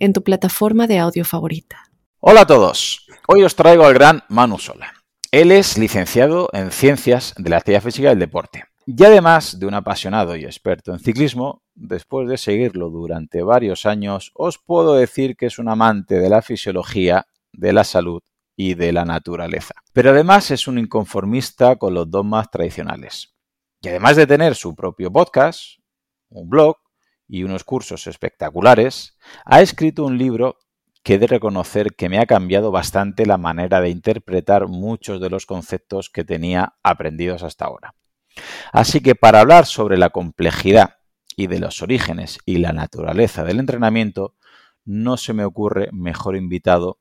en tu plataforma de audio favorita. Hola a todos. Hoy os traigo al gran Manu Sola. Él es licenciado en Ciencias de la Actividad Física y el Deporte. Y además de un apasionado y experto en ciclismo, después de seguirlo durante varios años, os puedo decir que es un amante de la fisiología, de la salud y de la naturaleza. Pero además es un inconformista con los dogmas tradicionales. Y además de tener su propio podcast, un blog, y unos cursos espectaculares, ha escrito un libro que he de reconocer que me ha cambiado bastante la manera de interpretar muchos de los conceptos que tenía aprendidos hasta ahora. Así que para hablar sobre la complejidad y de los orígenes y la naturaleza del entrenamiento, no se me ocurre mejor invitado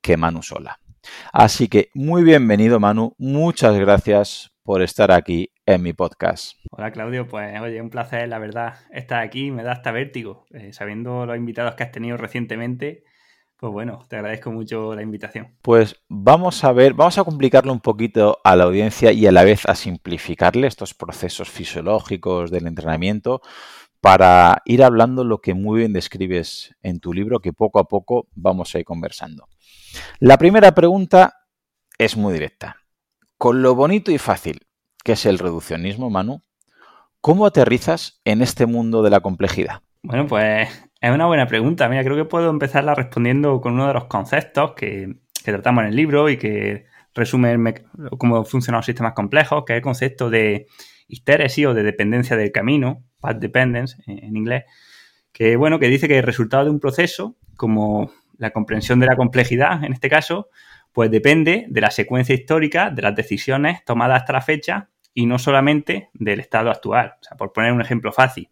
que Manu Sola. Así que muy bienvenido Manu, muchas gracias por estar aquí en mi podcast. Hola Claudio, pues oye, un placer, la verdad, estar aquí, me da hasta vértigo, eh, sabiendo los invitados que has tenido recientemente, pues bueno, te agradezco mucho la invitación. Pues vamos a ver, vamos a complicarle un poquito a la audiencia y a la vez a simplificarle estos procesos fisiológicos del entrenamiento para ir hablando lo que muy bien describes en tu libro, que poco a poco vamos a ir conversando. La primera pregunta es muy directa. Con lo bonito y fácil que es el reduccionismo, Manu, ¿cómo aterrizas en este mundo de la complejidad? Bueno, pues es una buena pregunta. Mira, creo que puedo empezarla respondiendo con uno de los conceptos que, tratamos en el libro y que resume cómo funcionan los sistemas complejos, que es el concepto de histéresis o de dependencia del camino, path dependence en inglés, que bueno, que dice que el resultado de un proceso, como la comprensión de la complejidad en este caso, pues depende de la secuencia histórica de las decisiones tomadas hasta la fecha y no solamente del estado actual. O sea, por poner un ejemplo fácil.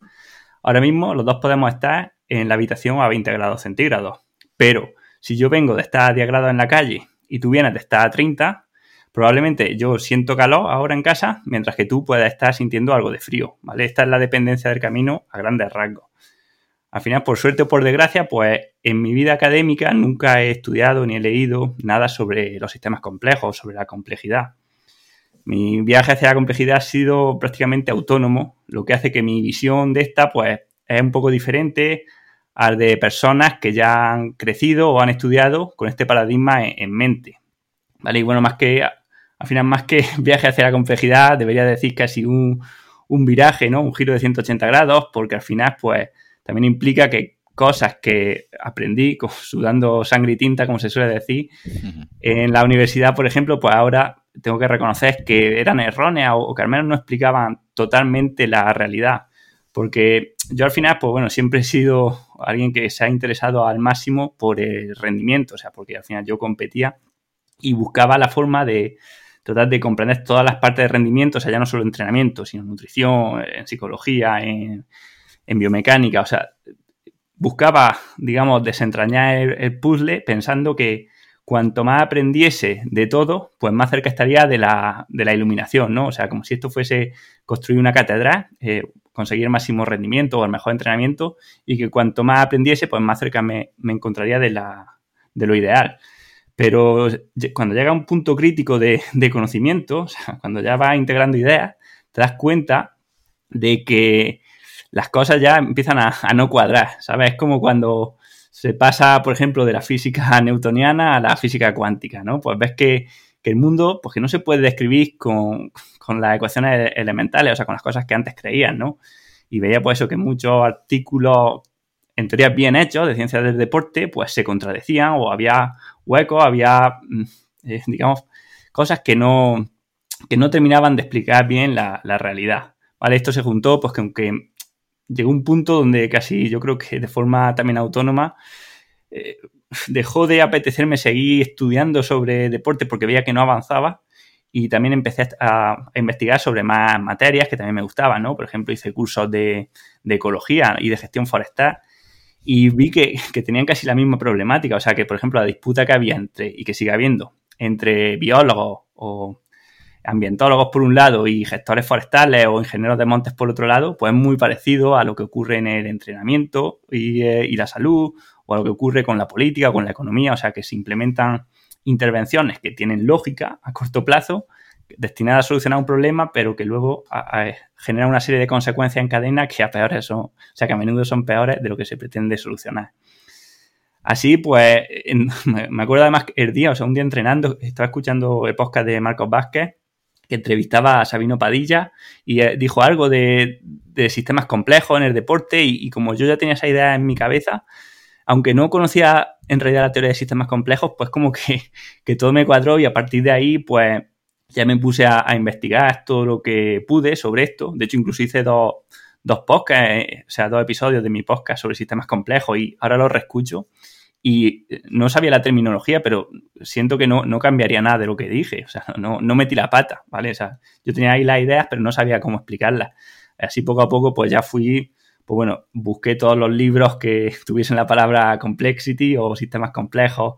Ahora mismo los dos podemos estar en la habitación a 20 grados centígrados, pero si yo vengo de estar a 10 grados en la calle y tú vienes de estar a 30, probablemente yo siento calor ahora en casa, mientras que tú puedas estar sintiendo algo de frío, ¿vale? Esta es la dependencia del camino a grandes rasgos. Al final, por suerte o por desgracia, pues en mi vida académica nunca he estudiado ni he leído nada sobre los sistemas complejos, sobre la complejidad. Mi viaje hacia la complejidad ha sido prácticamente autónomo, lo que hace que mi visión de esta pues es un poco diferente al de personas que ya han crecido o han estudiado con este paradigma en, mente. ¿Vale? Y bueno, más que, al final, más que viaje hacia la complejidad, debería decir casi un, un viraje, ¿no? Un giro de 180 grados, porque al final, pues, también implica que cosas que aprendí sudando sangre y tinta, como se suele decir, en la universidad, por ejemplo, pues ahora tengo que reconocer que eran erróneas o que al menos no explicaban totalmente la realidad. Porque yo al final, pues bueno, siempre he sido alguien que se ha interesado al máximo por el rendimiento, o sea, porque al final yo competía y buscaba la forma de tratar de comprender todas las partes de rendimiento, o sea, ya no solo entrenamiento, sino nutrición, en psicología, en, en biomecánica. O sea, buscaba, digamos, desentrañar el, puzzle pensando que cuanto más aprendiese de todo, pues más cerca estaría de la, de la iluminación, ¿no? O sea, como si esto fuese construir una catedral, eh, conseguir el máximo rendimiento o el mejor entrenamiento y que cuanto más aprendiese, pues más cerca me, encontraría de, la, de lo ideal. Pero cuando llega un punto crítico de, de conocimiento, o sea, cuando ya vas integrando ideas, te das cuenta de que las cosas ya empiezan a, no cuadrar, ¿sabes? Es como cuando se pasa, por ejemplo, de la física newtoniana a la física cuántica, ¿no? Pues ves que, el mundo, pues que no se puede describir con, las ecuaciones elementales, o sea, con las cosas que antes creían, ¿no? Y veía pues eso, que muchos artículos, en teoría bien hechos, de ciencias del deporte, pues se contradecían o había huecos, había, mm, eh, digamos, cosas que no, que no terminaban de explicar bien la, la realidad. ¿Vale? Esto se juntó, pues que aunque llegó un punto donde casi yo creo que de forma también autónoma eh, dejó de apetecerme seguir estudiando sobre deporte porque veía que no avanzaba y también empecé a, investigar sobre más materias que también me gustaban, ¿no? Por ejemplo, hice cursos de, ecología y de gestión forestal y vi que, tenían casi la misma problemática. O sea, que, por ejemplo, la disputa que había entre, y que sigue habiendo, entre biólogos o ambientólogos por un lado y gestores forestales o ingenieros de montes por otro lado, pues es muy parecido a lo que ocurre en el entrenamiento y, eh, y la salud o a lo que ocurre con la política con la economía. O sea, que se implementan intervenciones que tienen lógica a corto plazo, destinadas a solucionar un problema, pero que luego generan una serie de consecuencias en cadena que a peores son, o sea, que a menudo son peores de lo que se pretende solucionar. Así, pues, me acuerdo además el día, o sea, un día entrenando, estaba escuchando el podcast de Marcos Vázquez, que entrevistaba a Sabino Padilla y eh, dijo algo de, sistemas complejos en el deporte y, como yo ya tenía esa idea en mi cabeza, aunque no conocía en realidad la teoría de sistemas complejos, pues como que, todo me cuadró y a partir de ahí, pues ya me puse a, investigar todo lo que pude sobre esto. De hecho, incluso hice dos, dos podcasts, eh, o sea, dos episodios de mi podcast sobre sistemas complejos y ahora los reescucho. Y no sabía la terminología, pero siento que no, no cambiaría nada de lo que dije. O sea, no, no metí la pata, ¿vale? O sea, yo tenía ahí las ideas, pero no sabía cómo explicarlas. Así poco a poco, pues ya fui pues bueno, busqué todos los libros que tuviesen la palabra complexity o sistemas complejos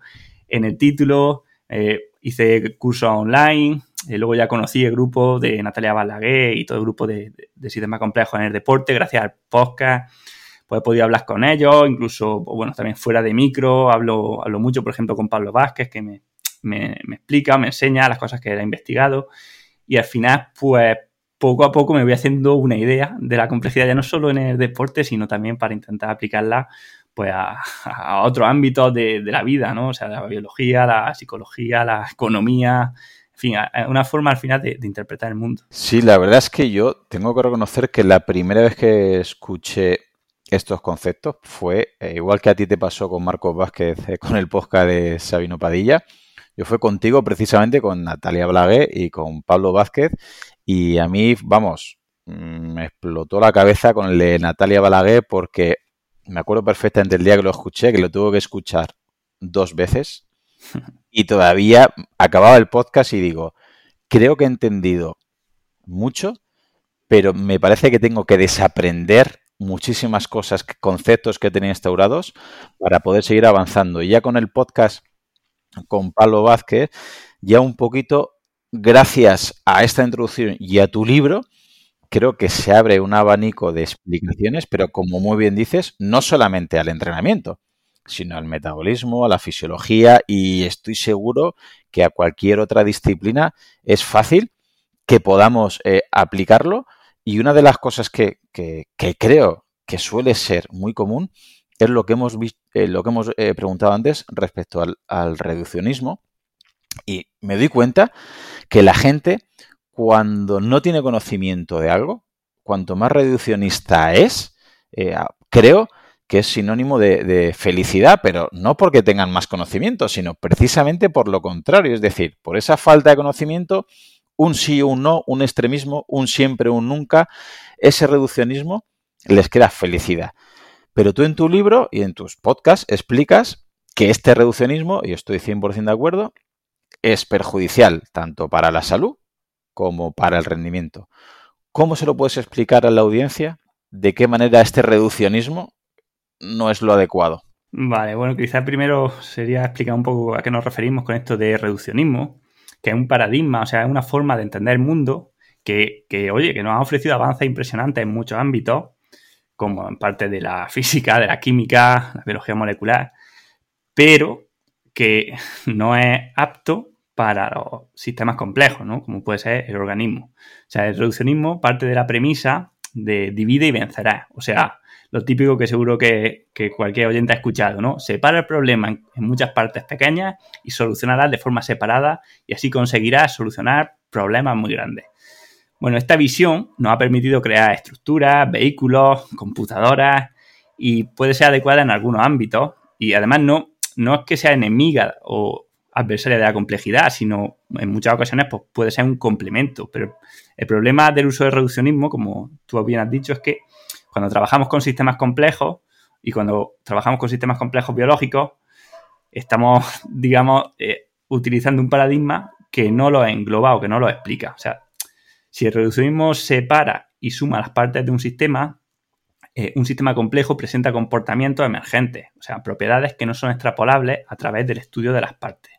en el título, eh, hice cursos online, eh, luego ya conocí el grupo de Natalia Balaguer y todo el grupo de, sistemas complejos en el deporte, gracias al podcast, pues he podido hablar con ellos, incluso, bueno, también fuera de micro, hablo, hablo mucho, por ejemplo, con Pablo Vázquez, que me, me, me explica, me enseña las cosas que él ha investigado, y al final, pues poco a poco me voy haciendo una idea de la complejidad, ya no solo en el deporte, sino también para intentar aplicarla pues a, otros ámbitos de, la vida, ¿no? O sea, la biología, la psicología, la economía, en fin, una forma al final de, interpretar el mundo. Sí, la verdad es que yo tengo que reconocer que la primera vez que escuché estos conceptos fue, eh, igual que a ti te pasó con Marcos Vázquez eh, con el podcast de Sabino Padilla, yo fue contigo precisamente con Natalia Blague y con Pablo Vázquez y a mí, vamos, mm, me explotó la cabeza con el de Natalia Balaguer porque me acuerdo perfectamente el día que lo escuché, que lo tuve que escuchar dos veces y todavía acababa el podcast y digo, creo que he entendido mucho, pero me parece que tengo que desaprender muchísimas cosas, conceptos que tenía instaurados para poder seguir avanzando. Y ya con el podcast con Pablo Vázquez, ya un poquito gracias a esta introducción y a tu libro, creo que se abre un abanico de explicaciones, pero como muy bien dices, no solamente al entrenamiento, sino al metabolismo, a la fisiología y estoy seguro que a cualquier otra disciplina es fácil que podamos eh, aplicarlo y una de las cosas que, creo que suele ser muy común es lo que hemos, visto, eh, lo que hemos eh, preguntado antes respecto al, reduccionismo y me doy cuenta que la gente, cuando no tiene conocimiento de algo, cuanto más reduccionista es, eh, creo que es sinónimo de, felicidad, pero no porque tengan más conocimiento, sino precisamente por lo contrario. Es decir, por esa falta de conocimiento, un sí un no, un extremismo, un siempre, un nunca, ese reduccionismo les crea felicidad. Pero tú en tu libro y en tus podcasts explicas que este reduccionismo, y estoy 100% de acuerdo, es perjudicial tanto para la salud como para el rendimiento. ¿Cómo se lo puedes explicar a la audiencia de qué manera este reduccionismo no es lo adecuado? Vale, bueno, quizás primero sería explicar un poco a qué nos referimos con esto de reduccionismo, que es un paradigma, o sea, es una forma de entender el mundo que, que oye, que nos ha ofrecido avances impresionantes en muchos ámbitos, como en parte de la física, de la química, la biología molecular, pero que no es apto para los sistemas complejos, ¿no? Como puede ser el organismo. O sea, el reduccionismo parte de la premisa de divide y vencerá. O sea, lo típico que seguro que, cualquier oyente ha escuchado, ¿no? Separa el problema en, muchas partes pequeñas y solucionará de forma separada y así conseguirá solucionar problemas muy grandes. Bueno, esta visión nos ha permitido crear estructuras, vehículos, computadoras y puede ser adecuada en algunos ámbitos y además no, no es que sea enemiga o adversaria de la complejidad, sino en muchas ocasiones pues, puede ser un complemento. Pero el problema del uso del reduccionismo, como tú bien has dicho, es que cuando trabajamos con sistemas complejos y cuando trabajamos con sistemas complejos biológicos, estamos, digamos, eh, utilizando un paradigma que no lo engloba o que no lo explica. O sea, si el reduccionismo separa y suma las partes de un sistema, eh, un sistema complejo presenta comportamientos emergentes, o sea, propiedades que no son extrapolables a través del estudio de las partes.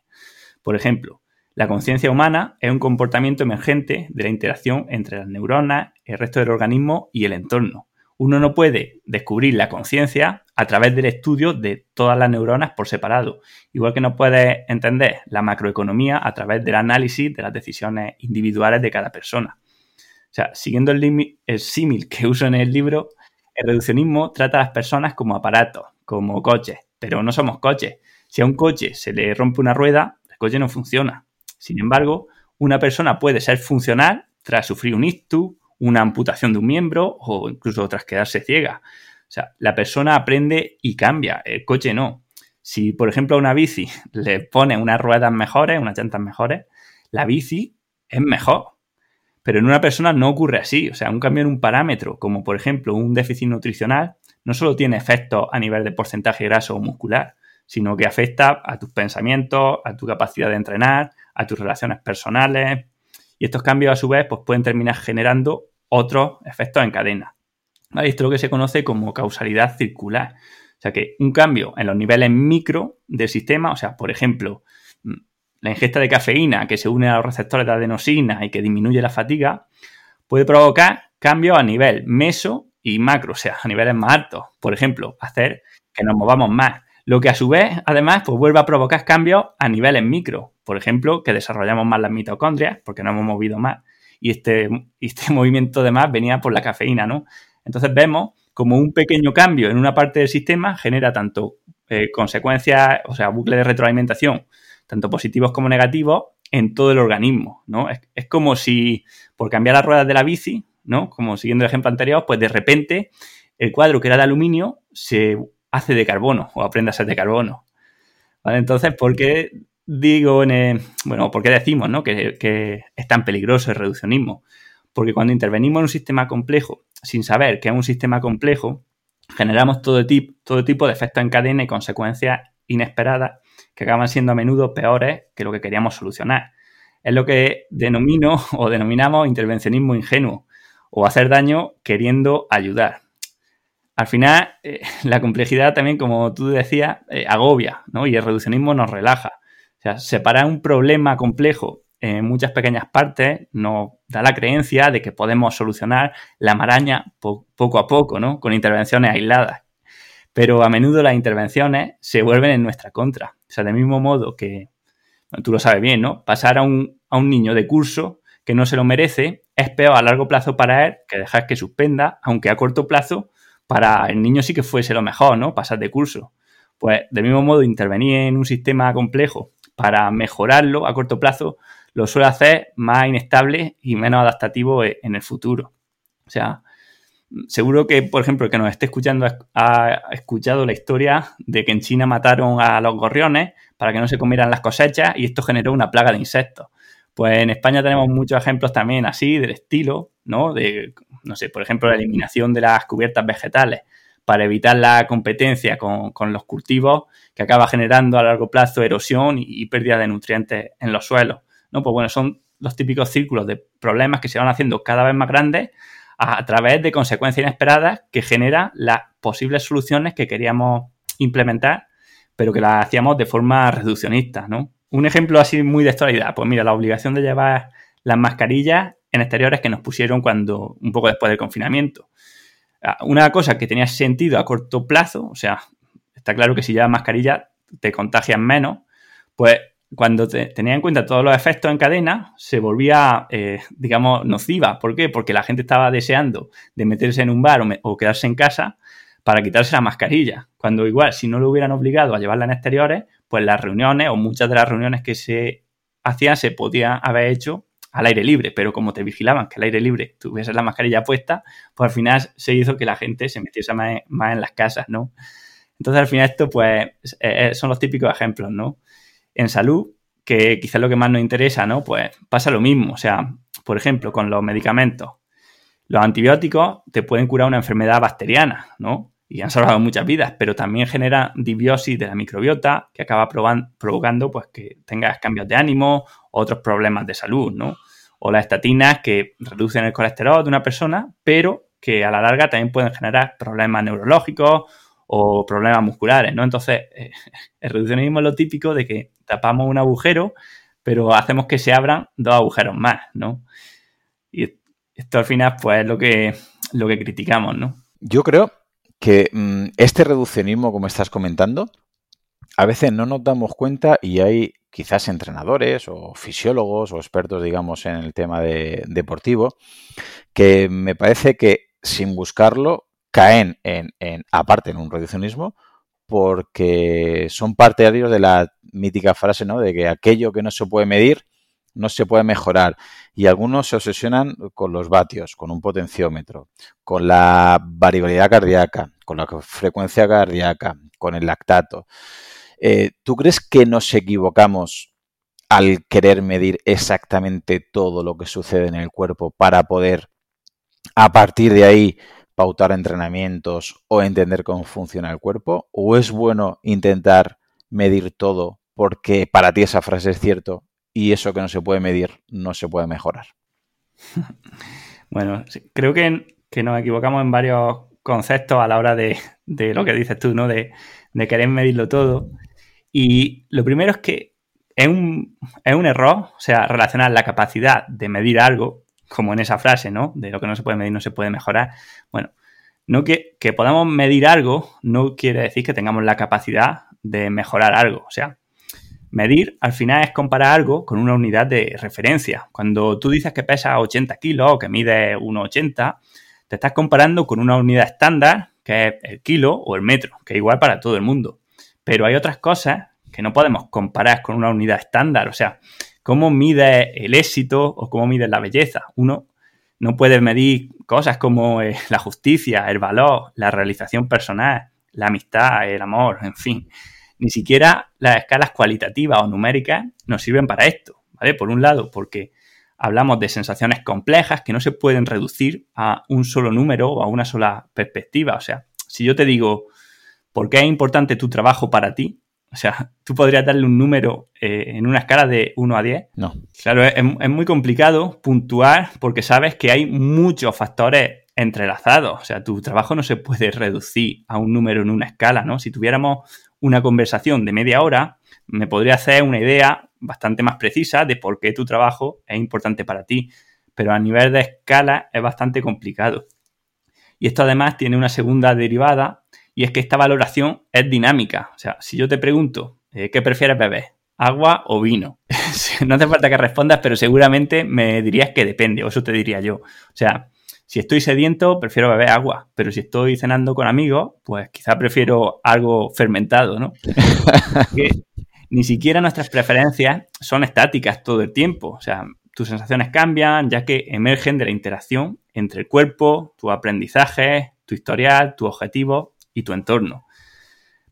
Por ejemplo, la conciencia humana es un comportamiento emergente de la interacción entre las neuronas, el resto del organismo y el entorno. Uno no puede descubrir la conciencia a través del estudio de todas las neuronas por separado, igual que no puede entender la macroeconomía a través del análisis de las decisiones individuales de cada persona. O sea, siguiendo el, el símil que uso en el libro, el reduccionismo trata a las personas como aparatos, como coches, pero no somos coches. Si a un coche se le rompe una rueda, el coche no funciona. Sin embargo, una persona puede ser funcional tras sufrir un ictus, una amputación de un miembro o incluso tras quedarse ciega. O sea, la persona aprende y cambia, el coche no. Si, por ejemplo, a una bici le pone unas ruedas mejores, unas llantas mejores, la bici es mejor. Pero en una persona no ocurre así. O sea, un cambio en un parámetro, como por ejemplo un déficit nutricional, no solo tiene efectos a nivel de porcentaje graso o muscular, sino que afecta a tus pensamientos, a tu capacidad de entrenar, a tus relaciones personales. Estos cambios, a su vez, pues pueden terminar generando otros efectos en cadena. Esto es lo que se conoce como causalidad circular. O sea que un cambio en los niveles micro del sistema, o sea, por ejemplo, la ingesta de cafeína que se une a los receptores de adenosina y que disminuye la fatiga, puede provocar cambios a nivel meso y macro, o sea, a niveles más altos. Por ejemplo, hacer que nos movamos más. Lo que a su vez, además, pues vuelve a provocar cambios a niveles micro. Por ejemplo, que desarrollamos más las mitocondrias porque nos hemos movido más. Y este, este movimiento de más venía por la cafeína, ¿no? Entonces vemos como un pequeño cambio en una parte del sistema genera tanto eh, consecuencias, o sea, bucle de retroalimentación tanto positivos como negativos, en todo el organismo, ¿no? Es, como si por cambiar las ruedas de la bici, ¿no? Como siguiendo el ejemplo anterior, pues de repente el cuadro que era de aluminio se hace de carbono o aprende a ser de carbono. ¿Vale? Entonces, ¿por qué digo, en bueno, por qué decimos ¿no? que, que, es tan peligroso el reduccionismo? Porque cuando intervenimos en un sistema complejo sin saber que es un sistema complejo, generamos todo, tipo, todo tipo de efectos en cadena y consecuencias inesperadas que acaban siendo a menudo peores que lo que queríamos solucionar. Es lo que denomino o denominamos intervencionismo ingenuo o hacer daño queriendo ayudar. Al final, eh, la complejidad también, como tú decías, eh, agobia, ¿no? Y el reduccionismo nos relaja. Sea, separar un problema complejo en muchas pequeñas partes nos da la creencia de que podemos solucionar la maraña poco a poco, ¿no? Con intervenciones aisladas. Pero a menudo las intervenciones se vuelven en nuestra contra. O sea, del mismo modo que, tú lo sabes bien, ¿no? Pasar a un, niño de curso que no se lo merece es peor a largo plazo para él que dejar que suspenda, aunque a corto plazo para el niño sí que fuese lo mejor, ¿no? Pasar de curso. Pues del mismo modo, intervenir en un sistema complejo para mejorarlo a corto plazo lo suele hacer más inestable y menos adaptativo en el futuro. O sea, seguro que, por ejemplo, el que nos esté escuchando ha escuchado la historia de que en China mataron a los gorriones para que no se comieran las cosechas y esto generó una plaga de insectos. Pues en España tenemos muchos ejemplos también así, del estilo, ¿no? De, no sé, por ejemplo, la eliminación de las cubiertas vegetales para evitar la competencia con, los cultivos que acaba generando a largo plazo erosión y, pérdida de nutrientes en los suelos. ¿no? Pues bueno, son los típicos círculos de problemas que se van haciendo cada vez más grandes a, través de consecuencias inesperadas que genera las posibles soluciones que queríamos implementar, pero que las hacíamos de forma reduccionista, ¿no? Un ejemplo así muy de actualidad, pues mira, la obligación de llevar las mascarillas en exteriores que nos pusieron cuando, un poco después del confinamiento. Ah, una cosa que tenía sentido a corto plazo, o sea, está claro que si llevas mascarilla te contagias menos, pues cuando tenía en cuenta todos los efectos en cadena, se volvía, eh, digamos, nociva. ¿Por qué? Porque la gente estaba deseando de meterse en un bar o, quedarse en casa para quitarse la mascarilla. Cuando igual, si no lo hubieran obligado a llevarla en exteriores, pues las reuniones o muchas de las reuniones que se hacían se podían haber hecho al aire libre, pero como te vigilaban que al aire libre tuviese la mascarilla puesta, pues al final se hizo que la gente se metiese más, en las casas, ¿no? Entonces al final esto pues eh, son los típicos ejemplos, ¿no? En salud, que quizás lo que más nos interesa, ¿no? Pues pasa lo mismo. O sea, por ejemplo, con los medicamentos. Los antibióticos te pueden curar una enfermedad bacteriana, ¿no? Y han salvado muchas vidas, pero también genera disbiosis de la microbiota que acaba provocando pues, que tengas cambios de ánimo, otros problemas de salud, ¿no? O las estatinas que reducen el colesterol de una persona, pero que a la larga también pueden generar problemas neurológicos o problemas musculares, ¿no? Entonces, el reduccionismo es lo típico de que tapamos un agujero, pero hacemos que se abran dos agujeros más, ¿no? Y esto al final, pues, es lo que, lo que criticamos, ¿no? Yo creo que mm, este reduccionismo, como estás comentando, a veces no nos damos cuenta y hay quizás entrenadores o fisiólogos o expertos, digamos, en el tema de, deportivo, que me parece que sin buscarlo caen en, en, aparte en un reduccionismo porque son partidarios de la mítica frase, ¿no? De que aquello que no se puede medir no se puede mejorar. Y algunos se obsesionan con los vatios, con un potenciómetro, con la variabilidad cardíaca, con la frecuencia cardíaca, con el lactato. Eh, ¿Tú crees que nos equivocamos al querer medir exactamente todo lo que sucede en el cuerpo para poder, a partir de ahí, pautar entrenamientos o entender cómo funciona el cuerpo? ¿O es bueno intentar medir todo porque para ti esa frase es cierto y eso que no se puede medir no se puede mejorar? Bueno, creo que, nos equivocamos en varios conceptos a la hora de, lo que dices tú, ¿no? De, de, querer medirlo todo. Y lo primero es que es un, es un error, o sea, relacionar la capacidad de medir algo como en esa frase, ¿no? De lo que no se puede medir no se puede mejorar. Bueno, no que, que podamos medir algo no quiere decir que tengamos la capacidad de mejorar algo. O sea, medir al final es comparar algo con una unidad de referencia. Cuando tú dices que pesa 80 kilos o que mide 1,80, te estás comparando con una unidad estándar que es el kilo o el metro, que es igual para todo el mundo. Pero hay otras cosas que no podemos comparar con una unidad estándar. O sea, cómo mide el éxito o cómo mide la belleza. Uno no puede medir cosas como eh, la justicia, el valor, la realización personal, la amistad, el amor, en fin. Ni siquiera las escalas cualitativas o numéricas nos sirven para esto, ¿vale? Por un lado, porque hablamos de sensaciones complejas que no se pueden reducir a un solo número o a una sola perspectiva. O sea, si yo te digo, ¿por qué es importante tu trabajo para ti? O sea, tú podrías darle un número eh, en una escala de 1 a 10. No. Claro, es, muy complicado puntuar porque sabes que hay muchos factores entrelazados. O sea, tu trabajo no se puede reducir a un número en una escala, ¿no? Si tuviéramos una conversación de media hora, me podría hacer una idea bastante más precisa de por qué tu trabajo es importante para ti. Pero a nivel de escala es bastante complicado. Y esto además tiene una segunda derivada y es que esta valoración es dinámica. O sea, si yo te pregunto, eh, ¿qué prefieres beber? ¿Agua o vino? no hace falta que respondas, pero seguramente me dirías que depende, o eso te diría yo. O sea, si estoy sediento, prefiero beber agua, pero si estoy cenando con amigos, pues quizá prefiero algo fermentado, ¿no? ni siquiera nuestras preferencias son estáticas todo el tiempo. O sea, tus sensaciones cambian ya que emergen de la interacción entre el cuerpo, tu aprendizaje, tu historial, tu objetivo y tu entorno.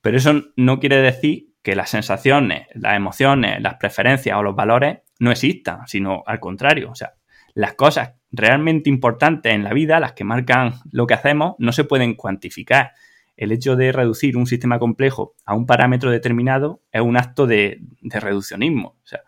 Pero eso no quiere decir que las sensaciones, las emociones, las preferencias o los valores no existan, sino al contrario. O sea, las cosas realmente importantes en la vida, las que marcan lo que hacemos, no se pueden cuantificar. El hecho de reducir un sistema complejo a un parámetro determinado es un acto de, reduccionismo. O sea,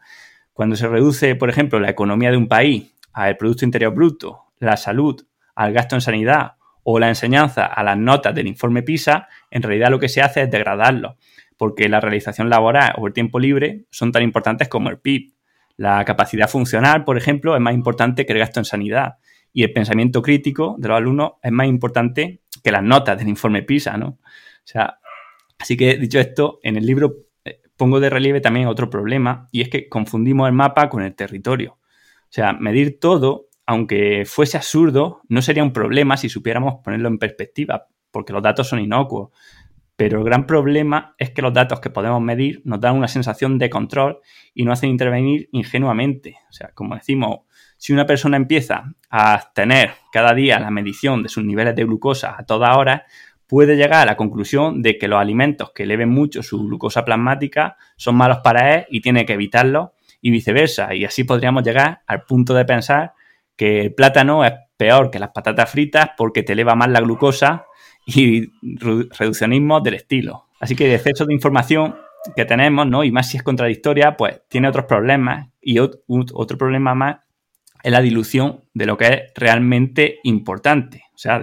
cuando se reduce, por ejemplo, la economía de un país al Producto Interior Bruto, la salud, al gasto en sanidad o la enseñanza a las notas del informe PISA, en realidad lo que se hace es degradarlo, porque la realización laboral o el tiempo libre son tan importantes como el PIB. La capacidad funcional, por ejemplo, es más importante que el gasto en sanidad. Y el pensamiento crítico de los alumnos es más importante que las notas del informe PISA, ¿no? O sea, así que dicho esto, en el libro eh, pongo de relieve también otro problema y es que confundimos el mapa con el territorio. O sea, medir todo aunque fuese absurdo, no sería un problema si supiéramos ponerlo en perspectiva, porque los datos son inocuos. Pero el gran problema es que los datos que podemos medir nos dan una sensación de control y nos hacen intervenir ingenuamente. O sea, como decimos, si una persona empieza a tener cada día la medición de sus niveles de glucosa a toda hora, puede llegar a la conclusión de que los alimentos que eleven mucho su glucosa plasmática son malos para él y tiene que evitarlos y viceversa. Y así podríamos llegar al punto de pensar que el plátano es peor que las patatas fritas porque te eleva más la glucosa y reduccionismo del estilo. Así que el exceso de información que tenemos, ¿no? Y más si es contradictoria, pues tiene otros problemas. Y otro problema más es la dilución de lo que es realmente importante. O sea,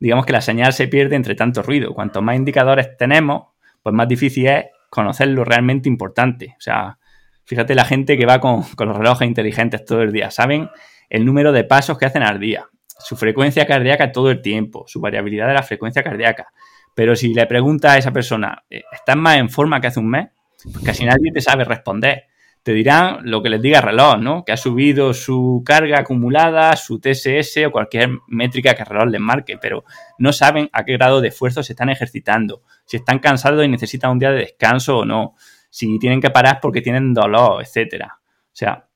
digamos que la señal se pierde entre tanto ruido. Cuanto más indicadores tenemos, pues más difícil es conocer lo realmente importante. O sea, fíjate la gente que va con, con los relojes inteligentes todo el día. Saben el número de pasos que hacen al día, su frecuencia cardíaca todo el tiempo, su variabilidad de la frecuencia cardíaca. Pero si le preguntas a esa persona, eh, ¿estás más en forma que hace un mes? Pues casi nadie te sabe responder. Te dirán lo que les diga el reloj, ¿no? Que ha subido su carga acumulada, su TSS o cualquier métrica que el reloj les marque, pero no saben a qué grado de esfuerzo se están ejercitando, si están cansados y necesitan un día de descanso o no, si tienen que parar porque tienen dolor, etcétera. O sea,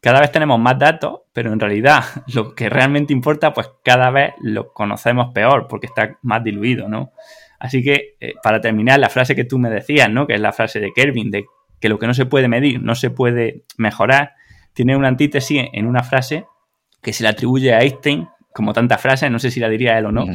cada vez tenemos más datos, pero en realidad lo que realmente importa, pues cada vez lo conocemos peor porque está más diluido, ¿no? Así que, eh, para terminar, la frase que tú me decías, ¿no? Que es la frase de Kelvin, de que lo que no se puede medir no se puede mejorar, tiene una antítesis en una frase que se le atribuye a Einstein, como tantas frases, no sé si la diría él o no,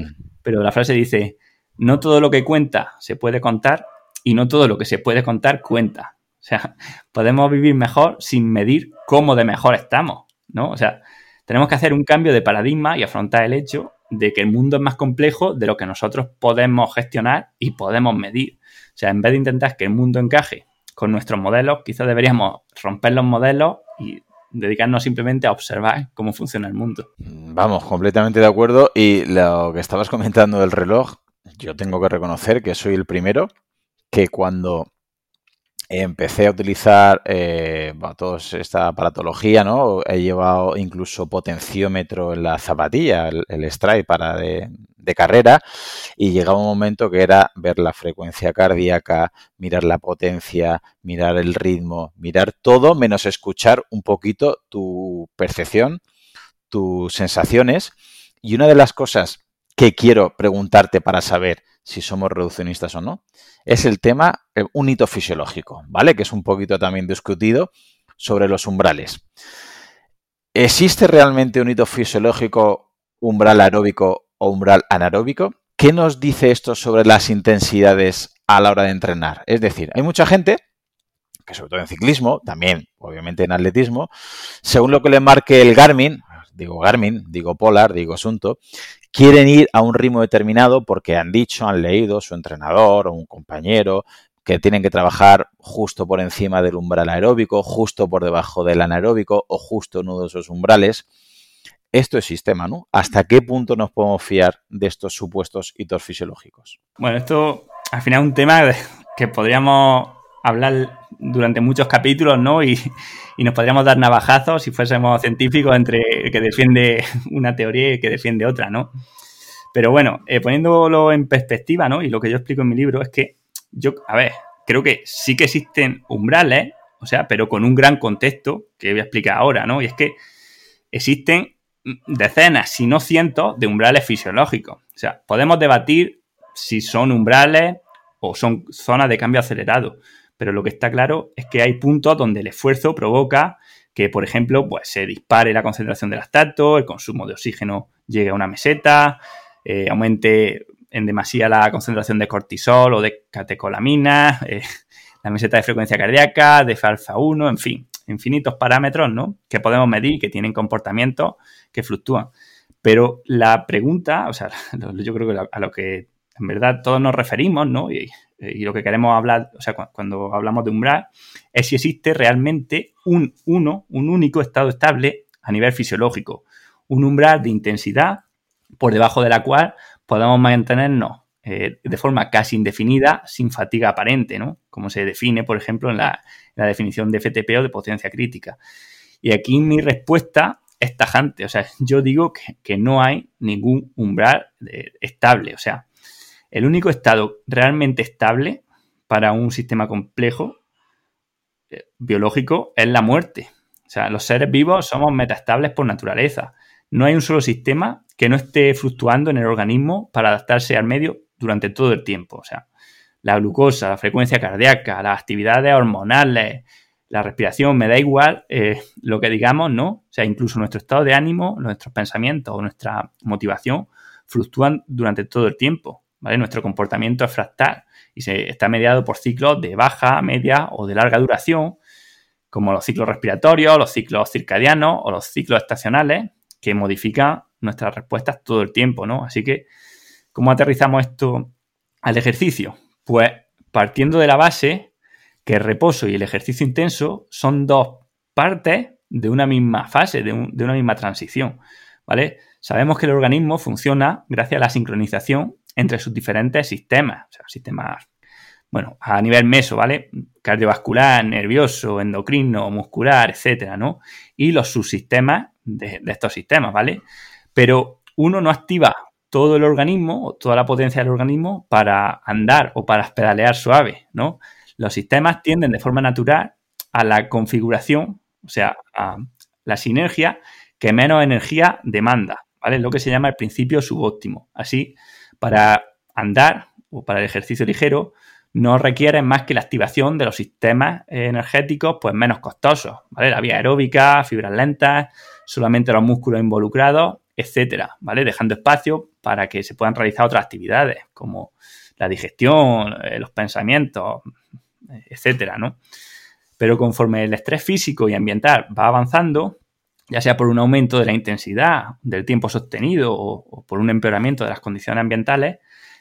pero la frase dice, no todo lo que cuenta se puede contar y no todo lo que se puede contar cuenta. O sea, podemos vivir mejor sin medir cómo de mejor estamos, ¿no? O sea, tenemos que hacer un cambio de paradigma y afrontar el hecho de que el mundo es más complejo de lo que nosotros podemos gestionar y podemos medir. O sea, en vez de intentar que el mundo encaje con nuestros modelos, quizás deberíamos romper los modelos y dedicarnos simplemente a observar cómo funciona el mundo. Vamos, completamente de acuerdo. Y lo que estabas comentando del reloj, yo tengo que reconocer que soy el primero que cuando empecé a utilizar eh, toda esta aparatología, ¿no? He llevado incluso potenciómetro en la zapatilla, el, strike para de, carrera, y llegaba un momento que era ver la frecuencia cardíaca, mirar la potencia, mirar el ritmo, mirar todo, menos escuchar un poquito tu percepción, tus sensaciones. Y una de las cosas que quiero preguntarte para saber si somos reduccionistas o no, es el tema, eh, un hito fisiológico, ¿vale? Que es un poquito también discutido sobre los umbrales. ¿Existe realmente un hito fisiológico umbral aeróbico o umbral anaeróbico? ¿Qué nos dice esto sobre las intensidades a la hora de entrenar? Es decir, hay mucha gente que sobre todo en ciclismo, también obviamente en atletismo, según lo que le marque el Garmin, digo Garmin, digo Polar, digo Asunto, quieren ir a un ritmo determinado porque han dicho, han leído su entrenador o un compañero que tienen que trabajar justo por encima del umbral aeróbico, justo por debajo del anaeróbico o justo en uno de esos umbrales. Esto es sistema, ¿no? ¿Hasta qué punto nos podemos fiar de estos supuestos hitos fisiológicos? Bueno, esto al final es un tema que podríamos hablar durante muchos capítulos, ¿no? Y, nos podríamos dar navajazos si fuésemos científicos entre el que defiende una teoría y el que defiende otra, ¿no? Pero bueno, eh, poniéndolo en perspectiva, ¿no? Y lo que yo explico en mi libro es que yo, a ver, creo que sí que existen umbrales, o sea, pero con un gran contexto que voy a explicar ahora, ¿no? Y es que existen decenas, si no cientos, de umbrales fisiológicos. O sea, podemos debatir si son umbrales o son zonas de cambio acelerado pero lo que está claro es que hay puntos donde el esfuerzo provoca que, por ejemplo, pues, se dispare la concentración de lactato, el consumo de oxígeno llegue a una meseta, eh, aumente en demasía la concentración de cortisol o de catecolamina, eh, la meseta de frecuencia cardíaca, de alfa 1, en fin, infinitos parámetros ¿no? que podemos medir que tienen comportamientos que fluctúan. Pero la pregunta, o sea, yo creo que a lo que en verdad todos nos referimos, ¿no? Y, lo que queremos hablar, o sea, cuando hablamos de umbral, es si existe realmente un uno, un único estado estable a nivel fisiológico, un umbral de intensidad por debajo de la cual podemos mantenernos eh, de forma casi indefinida sin fatiga aparente, ¿no? Como se define, por ejemplo, en la, definición de FTP o de potencia crítica. Y aquí mi respuesta es tajante, o sea, yo digo que, que no hay ningún umbral eh, estable, o sea, el único estado realmente estable para un sistema complejo eh, biológico es la muerte. O sea, los seres vivos somos metaestables por naturaleza. No hay un solo sistema que no esté fluctuando en el organismo para adaptarse al medio durante todo el tiempo. O sea, la glucosa, la frecuencia cardíaca, las actividades hormonales, la respiración, me da igual eh, lo que digamos, ¿no? O sea, incluso nuestro estado de ánimo, nuestros pensamientos o nuestra motivación fluctúan durante todo el tiempo. Nuestro comportamiento es fractal y se está mediado por ciclos de baja, media o de larga duración, como los ciclos respiratorios, los ciclos circadianos o los ciclos estacionales, que modifican nuestras respuestas todo el tiempo, ¿no? Así que, ¿cómo aterrizamos esto al ejercicio? Pues partiendo de la base que el reposo y el ejercicio intenso son dos partes de una misma fase, de, una misma transición, ¿vale? Sabemos que el organismo funciona gracias a la sincronización entre sus diferentes sistemas, o sea, sistemas, bueno, a nivel meso, ¿vale? Cardiovascular, nervioso, endocrino, muscular, etcétera, ¿no? Y los subsistemas de, estos sistemas, ¿vale? Pero uno no activa todo el organismo, o toda la potencia del organismo para andar o para pedalear suave, ¿no? Los sistemas tienden de forma natural a la configuración, o sea, a la sinergia que menos energía demanda, ¿vale? Lo que se llama el principio subóptimo. Así, para andar o para el ejercicio ligero, no requiere más que la activación de los sistemas energéticos pues menos costosos, ¿vale? La vía aeróbica, fibras lentas, solamente los músculos involucrados, etcétera, ¿vale? Dejando espacio para que se puedan realizar otras actividades como la digestión, eh, los pensamientos, etcétera, ¿no? Pero conforme el estrés físico y ambiental va avanzando, ya sea por un aumento de la intensidad, del tiempo sostenido o, por un empeoramiento de las condiciones ambientales,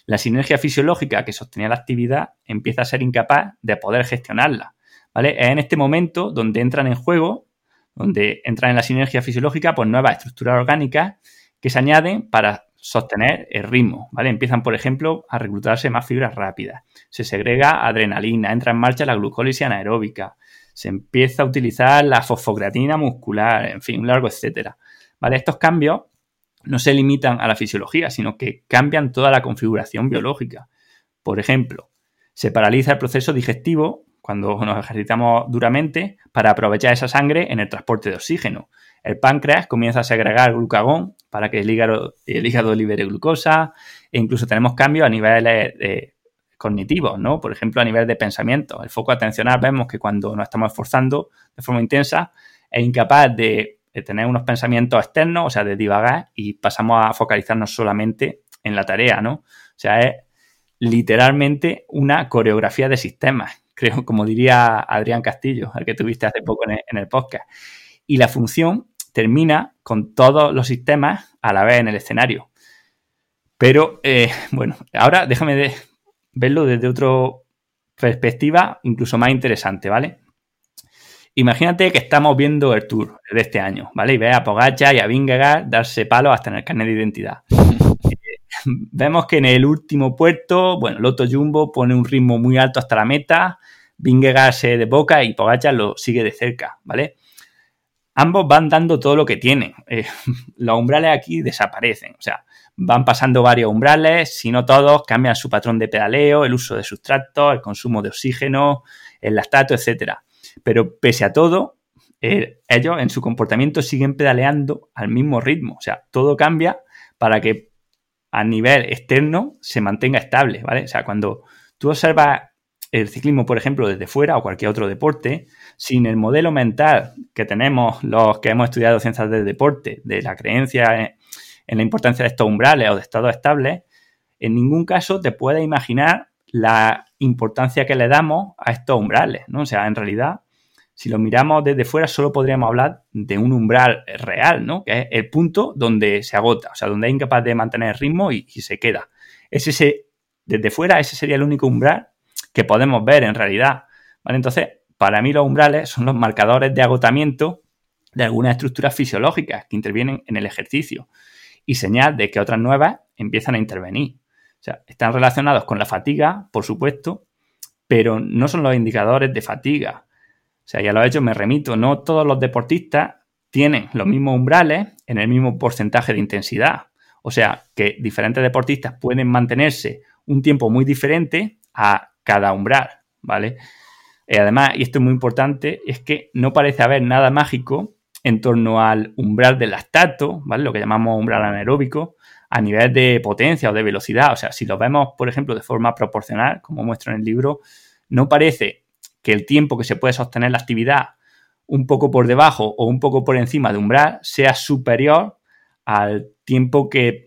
la sinergia fisiológica que sostenía la actividad empieza a ser incapaz de poder gestionarla. ¿vale? Es en este momento donde entran en juego, donde entran en la sinergia fisiológica pues, nuevas estructuras orgánicas que se añaden para sostener el ritmo, ¿vale? Empiezan, por ejemplo, a reclutarse más fibras rápidas, se segrega adrenalina, entra en marcha la glucólisis anaeróbica, se empieza a utilizar la fosfocreatina muscular, en fin, un largo etcétera, ¿vale? Estos cambios no se limitan a la fisiología, sino que cambian toda la configuración biológica. Por ejemplo, se paraliza el proceso digestivo cuando nos ejercitamos duramente para aprovechar esa sangre en el transporte de oxígeno. El páncreas comienza a segregar glucagón para que el hígado, el hígado libere glucosa e incluso tenemos cambios a niveles de, cognitivos, ¿no? Por ejemplo, a nivel de pensamiento. El foco atencional vemos que cuando nos estamos esforzando de forma intensa es incapaz de, tener unos pensamientos externos, o sea, de divagar y pasamos a focalizarnos solamente en la tarea, ¿no? O sea, es literalmente una coreografía de sistemas, creo, como diría Adrián Castillo, al que tuviste hace poco en el podcast. Y la función termina con todos los sistemas a la vez en el escenario. Pero, eh, bueno, ahora déjame verlo desde otra perspectiva, incluso más interesante, ¿vale? Imagínate que estamos viendo el tour de este año, ¿vale? Y ve a Pogacha y a Vingegaard darse palo hasta en el carnet de identidad. Eh, vemos que en el último puerto, bueno, Loto Jumbo pone un ritmo muy alto hasta la meta, Vingegaard se de boca y Pogacha lo sigue de cerca, ¿vale? ambos van dando todo lo que tienen. Eh, los umbrales aquí desaparecen, o sea, van pasando varios umbrales, si no todos, cambian su patrón de pedaleo, el uso de sustratos, el consumo de oxígeno, el lactato, etc. Pero pese a todo, eh, ellos en su comportamiento siguen pedaleando al mismo ritmo, o sea, todo cambia para que a nivel externo se mantenga estable, ¿vale? O sea, cuando tú observas el ciclismo, por ejemplo, desde fuera o cualquier otro deporte, sin el modelo mental que tenemos los que hemos estudiado ciencias del deporte, de la creencia en la importancia de estos umbrales o de estados estables, en ningún caso te puedes imaginar la importancia que le damos a estos umbrales, ¿no? O sea, en realidad, si lo miramos desde fuera, solo podríamos hablar de un umbral real, ¿no? Que es el punto donde se agota, o sea, donde es incapaz de mantener el ritmo y, y se queda. Es ese, desde fuera, ese sería el único umbral que podemos ver en realidad. ¿vale? Entonces, para mí los umbrales son los marcadores de agotamiento de algunas estructuras fisiológicas que intervienen en el ejercicio y señal de que otras nuevas empiezan a intervenir. O sea, están relacionados con la fatiga, por supuesto, pero no son los indicadores de fatiga. O sea, ya lo he hecho, me remito, no todos los deportistas tienen los mismos umbrales en el mismo porcentaje de intensidad. O sea, que diferentes deportistas pueden mantenerse un tiempo muy diferente a cada umbral, ¿vale? Y además, y esto es muy importante, es que no parece haber nada mágico en torno al umbral del lactato, ¿vale? Lo que llamamos umbral anaeróbico, a nivel de potencia o de velocidad. O sea, si lo vemos, por ejemplo, de forma proporcional, como muestro en el libro, no parece que el tiempo que se puede sostener la actividad un poco por debajo o un poco por encima de umbral sea superior al tiempo que,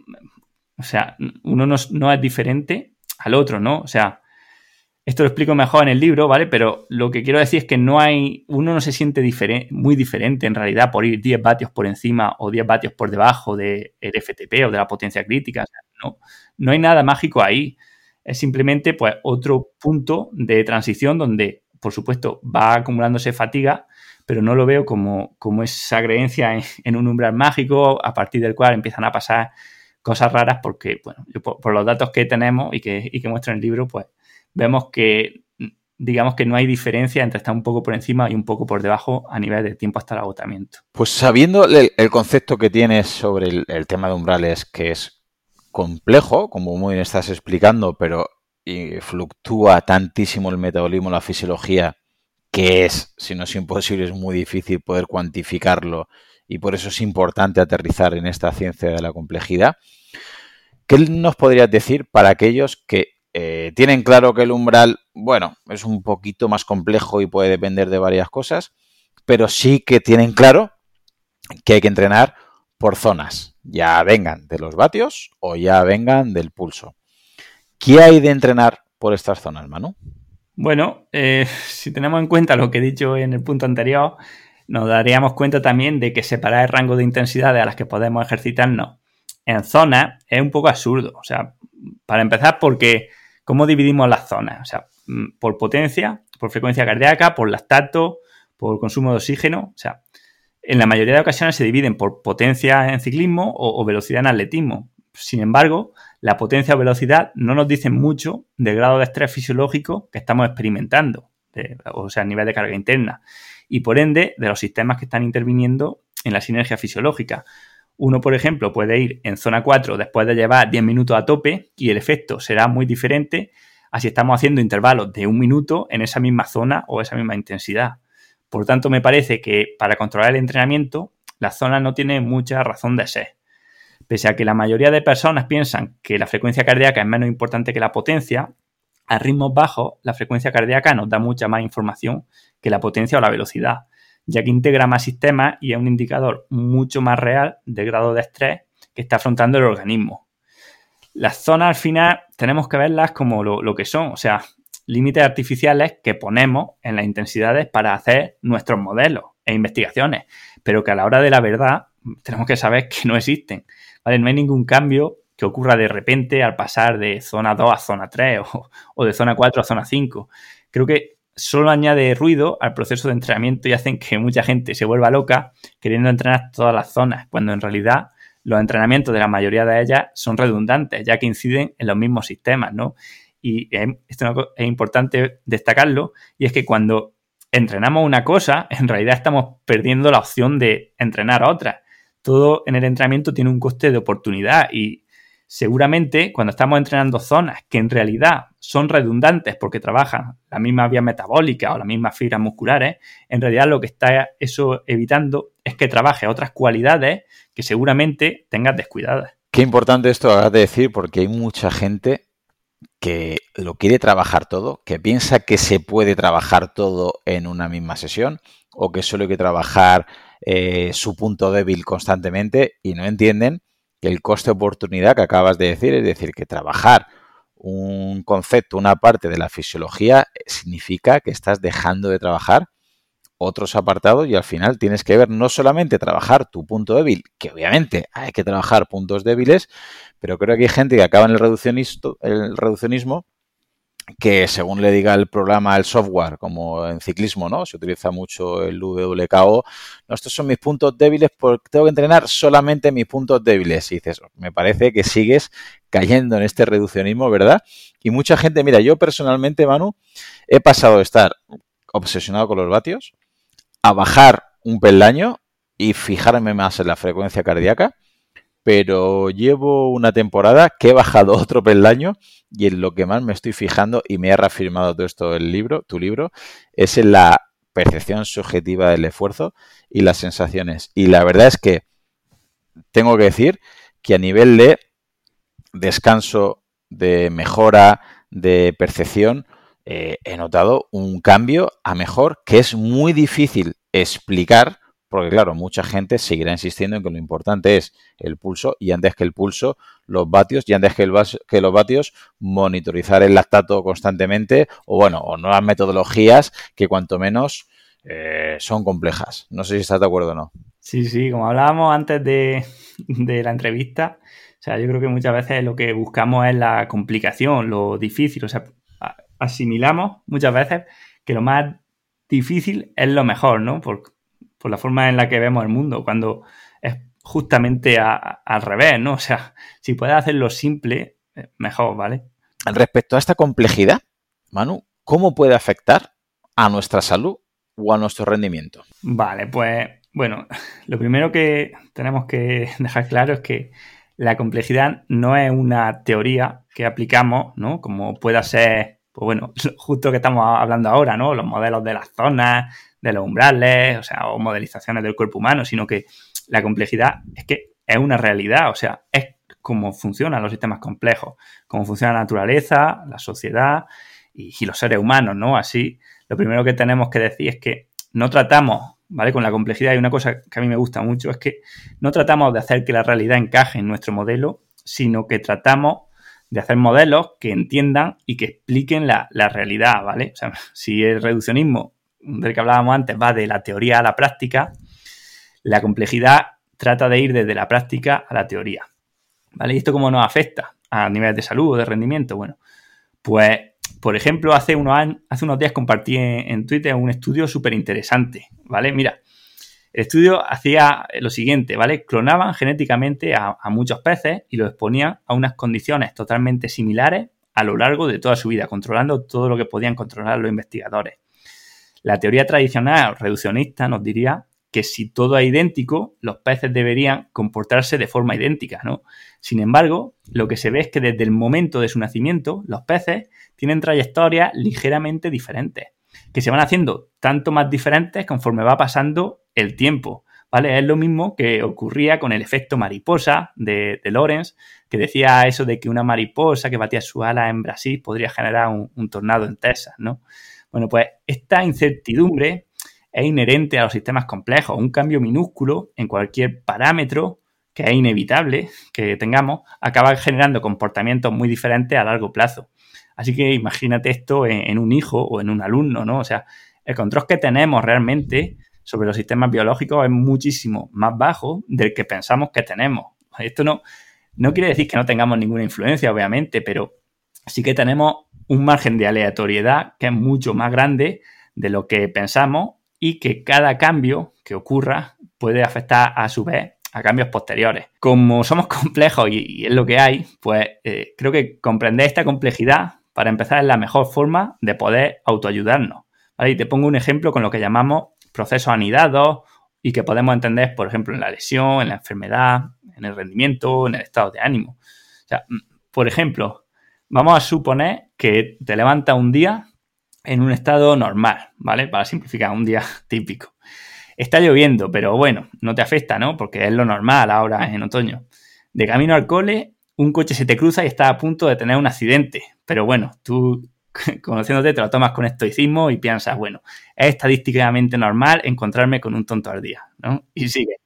o sea, uno no, no es diferente al otro, ¿no? O sea, esto lo explico mejor en el libro, ¿vale? Pero lo que quiero decir es que no hay, uno no se siente muy diferente en realidad por ir 10 vatios por encima o 10 vatios por debajo del FTP o de la potencia crítica. no, no hay nada mágico ahí. Es simplemente pues, otro punto de transición donde, por supuesto, va acumulándose fatiga, pero no lo veo como, como esa creencia en, un umbral mágico a partir del cual empiezan a pasar cosas raras porque, bueno, por, por, los datos que tenemos y que, y que muestra en el libro, pues vemos que digamos que no hay diferencia entre estar un poco por encima y un poco por debajo a nivel de tiempo hasta el agotamiento. Pues sabiendo el, concepto que tienes sobre el, tema de umbrales, que es complejo, como muy bien estás explicando, pero fluctúa tantísimo el metabolismo, la fisiología, que es, si no es imposible, es muy difícil poder cuantificarlo y por eso es importante aterrizar en esta ciencia de la complejidad. ¿Qué nos podrías decir para aquellos que eh, tienen claro que el umbral, bueno, es un poquito más complejo y puede depender de varias cosas, pero sí que tienen claro que hay que entrenar por zonas, ya vengan de los vatios o ya vengan del pulso. ¿Qué hay de entrenar por estas zonas, Manu? Bueno, eh, si tenemos en cuenta lo que he dicho en el punto anterior, nos daríamos cuenta también de que separar el rango de intensidades a las que podemos ejercitarnos en zonas es un poco absurdo. O sea, para empezar, porque ¿Cómo dividimos las zonas? O sea, mm, por potencia, por frecuencia cardíaca, por lactato, por consumo de oxígeno. O sea, en la mayoría de ocasiones se dividen por potencia en ciclismo o, velocidad en atletismo. Sin embargo, la potencia o velocidad no nos dicen mucho del grado de estrés fisiológico que estamos experimentando, o sea, a nivel de carga interna, y por ende de los sistemas que están interviniendo en la sinergia fisiológica. Uno, por ejemplo, puede ir en zona 4 después de llevar 10 minutos a tope y el efecto será muy diferente a si estamos haciendo intervalos de un minuto en esa misma zona o esa misma intensidad. Por tanto, me parece que para controlar el entrenamiento, la zona no tiene mucha razón de ser. Pese a que la mayoría de personas piensan que la frecuencia cardíaca es menos importante que la potencia, a ritmos bajos la frecuencia cardíaca nos da mucha más información que la potencia o la velocidad ya que integra más sistemas y es un indicador mucho más real del grado de estrés que está afrontando el organismo. Las zonas al final tenemos que verlas como lo, que son, o sea, límites artificiales que ponemos en las intensidades para hacer nuestros modelos e investigaciones, pero que a la hora de la verdad tenemos que saber que no existen. No hay ningún cambio que ocurra de repente al pasar de zona 2 a zona 3 o, o de zona 4 a zona 5. Creo que solo añade ruido al proceso de entrenamiento y hacen que mucha gente se vuelva loca queriendo entrenar todas las zonas, cuando en realidad los entrenamientos de la mayoría de ellas son redundantes, ya que inciden en los mismos sistemas, ¿no? Y esto es importante destacarlo, y es que cuando entrenamos una cosa, en realidad estamos perdiendo la opción de entrenar otra. Todo en el entrenamiento tiene un coste de oportunidad y seguramente cuando estamos entrenando zonas que en realidad son redundantes porque trabajan la misma vía metabólica o las mismas fibras musculares, en realidad lo que está eso evitando es que trabaje otras cualidades que seguramente tengas descuidadas. Qué importante esto acabas de decir porque hay mucha gente que lo quiere trabajar todo, que piensa que se puede trabajar todo en una misma sesión o que solo hay que trabajar eh, su punto débil constantemente y no entienden el coste de oportunidad que acabas de decir, es decir, que trabajar un concepto, una parte de la fisiología, eh, significa que estás dejando de trabajar otros apartados y al final tienes que ver no solamente trabajar tu punto débil, que obviamente hay que trabajar puntos débiles, pero creo que hay gente que acaba en el reduccionismo que según le diga el programa, el software, como en ciclismo, ¿no? Se utiliza mucho el WKO. No, estos son mis puntos débiles porque tengo que entrenar solamente mis puntos débiles. Y dices, me parece que sigues cayendo en este reduccionismo, ¿verdad? Y mucha gente, mira, yo personalmente, Manu, he pasado de estar obsesionado con los vatios a bajar un peldaño y fijarme más en la frecuencia cardíaca pero llevo una temporada que he bajado otro peldaño y en lo que más me estoy fijando y me ha reafirmado todo esto el libro, tu libro, es en la percepción subjetiva del esfuerzo y las sensaciones. Y la verdad es que tengo que decir que a nivel de descanso, de mejora, de percepción, eh, he notado un cambio a mejor que es muy difícil explicar porque claro, mucha gente seguirá insistiendo en que lo importante es el pulso y antes que el pulso, los vatios y antes que, los vatios, monitorizar el lactato constantemente o bueno, o nuevas metodologías que cuanto menos eh, son complejas. No sé si estás de acuerdo o no. Sí, sí, como hablábamos antes de, de la entrevista, o sea, yo creo que muchas veces lo que buscamos es la complicación, lo difícil, o sea, asimilamos muchas veces que lo más difícil es lo mejor, ¿no? Por, por la forma en la que vemos el mundo, cuando es justamente al revés, ¿no? O sea, si puedes hacerlo simple, eh, mejor, ¿vale? Respecto a esta complejidad, Manu, ¿cómo puede afectar a nuestra salud o a nuestro rendimiento? Vale, pues bueno, lo primero que tenemos que dejar claro es que la complejidad no es una teoría que aplicamos, ¿no? Como pueda ser, pues bueno, justo que estamos hablando ahora, ¿no? Los modelos de las zonas, de los umbrales, o sea, o modelizaciones del cuerpo humano, sino que la complejidad es que es una realidad, o sea, es cómo funcionan los sistemas complejos, cómo funciona la naturaleza, la sociedad y, los seres humanos, ¿no? Así, lo primero que tenemos que decir es que no tratamos, ¿vale? Con la complejidad y una cosa que a mí me gusta mucho es que no tratamos de hacer que la realidad encaje en nuestro modelo, sino que tratamos de hacer modelos que entiendan y que expliquen la, la realidad, ¿vale? O sea, si el reduccionismo del que hablábamos antes va de la teoría a la práctica, la complejidad trata de ir desde la práctica a la teoría. ¿Vale? ¿Y esto cómo nos afecta a niveles de salud o de rendimiento? Bueno, pues, por ejemplo, hace unos, años, hace unos días compartí en, Twitter un estudio súper interesante, ¿vale? Mira, el estudio hacía lo siguiente, ¿vale? Clonaban genéticamente a, a muchos peces y los exponían a unas condiciones totalmente similares a lo largo de toda su vida, controlando todo lo que podían controlar los investigadores. La teoría tradicional reduccionista nos diría que si todo es idéntico, los peces deberían comportarse de forma idéntica, ¿no? Sin embargo, lo que se ve es que desde el momento de su nacimiento, los peces tienen trayectorias ligeramente diferentes, que se van haciendo tanto más diferentes conforme va pasando el tiempo, ¿vale? Es lo mismo que ocurría con el efecto mariposa de, de Lorenz, que decía eso de que una mariposa que batía su ala en Brasil podría generar un, un tornado en Texas, ¿no? Bueno, pues esta incertidumbre es inherente a los sistemas complejos. Un cambio minúsculo en cualquier parámetro que es inevitable que tengamos, acaba generando comportamientos muy diferentes a largo plazo. Así que imagínate esto en, un hijo o en un alumno, ¿no? O sea, el control que tenemos realmente sobre los sistemas biológicos es muchísimo más bajo del que pensamos que tenemos. Esto no, no quiere decir que no tengamos ninguna influencia, obviamente, pero sí que tenemos un margen de aleatoriedad que es mucho más grande de lo que pensamos y que cada cambio que ocurra puede afectar a su vez a cambios posteriores. Como somos complejos y, es lo que hay, pues eh, creo que comprender esta complejidad para empezar es la mejor forma de poder autoayudarnos. Y te pongo un ejemplo con lo que llamamos procesos anidados y que podemos entender, por ejemplo, en la lesión, en la enfermedad, en el rendimiento, en el estado de ánimo. O sea, por ejemplo, Vamos a suponer que te levantas un día en un estado normal, ¿vale? Para simplificar, un día típico. Está lloviendo, pero bueno, no te afecta, ¿no? Porque es lo normal ahora en otoño. De camino al cole, un coche se te cruza y está a punto de tener un accidente. Pero bueno, tú conociéndote te lo tomas con estoicismo y piensas, bueno, es estadísticamente normal encontrarme con un tonto al día, ¿no? Y sigue.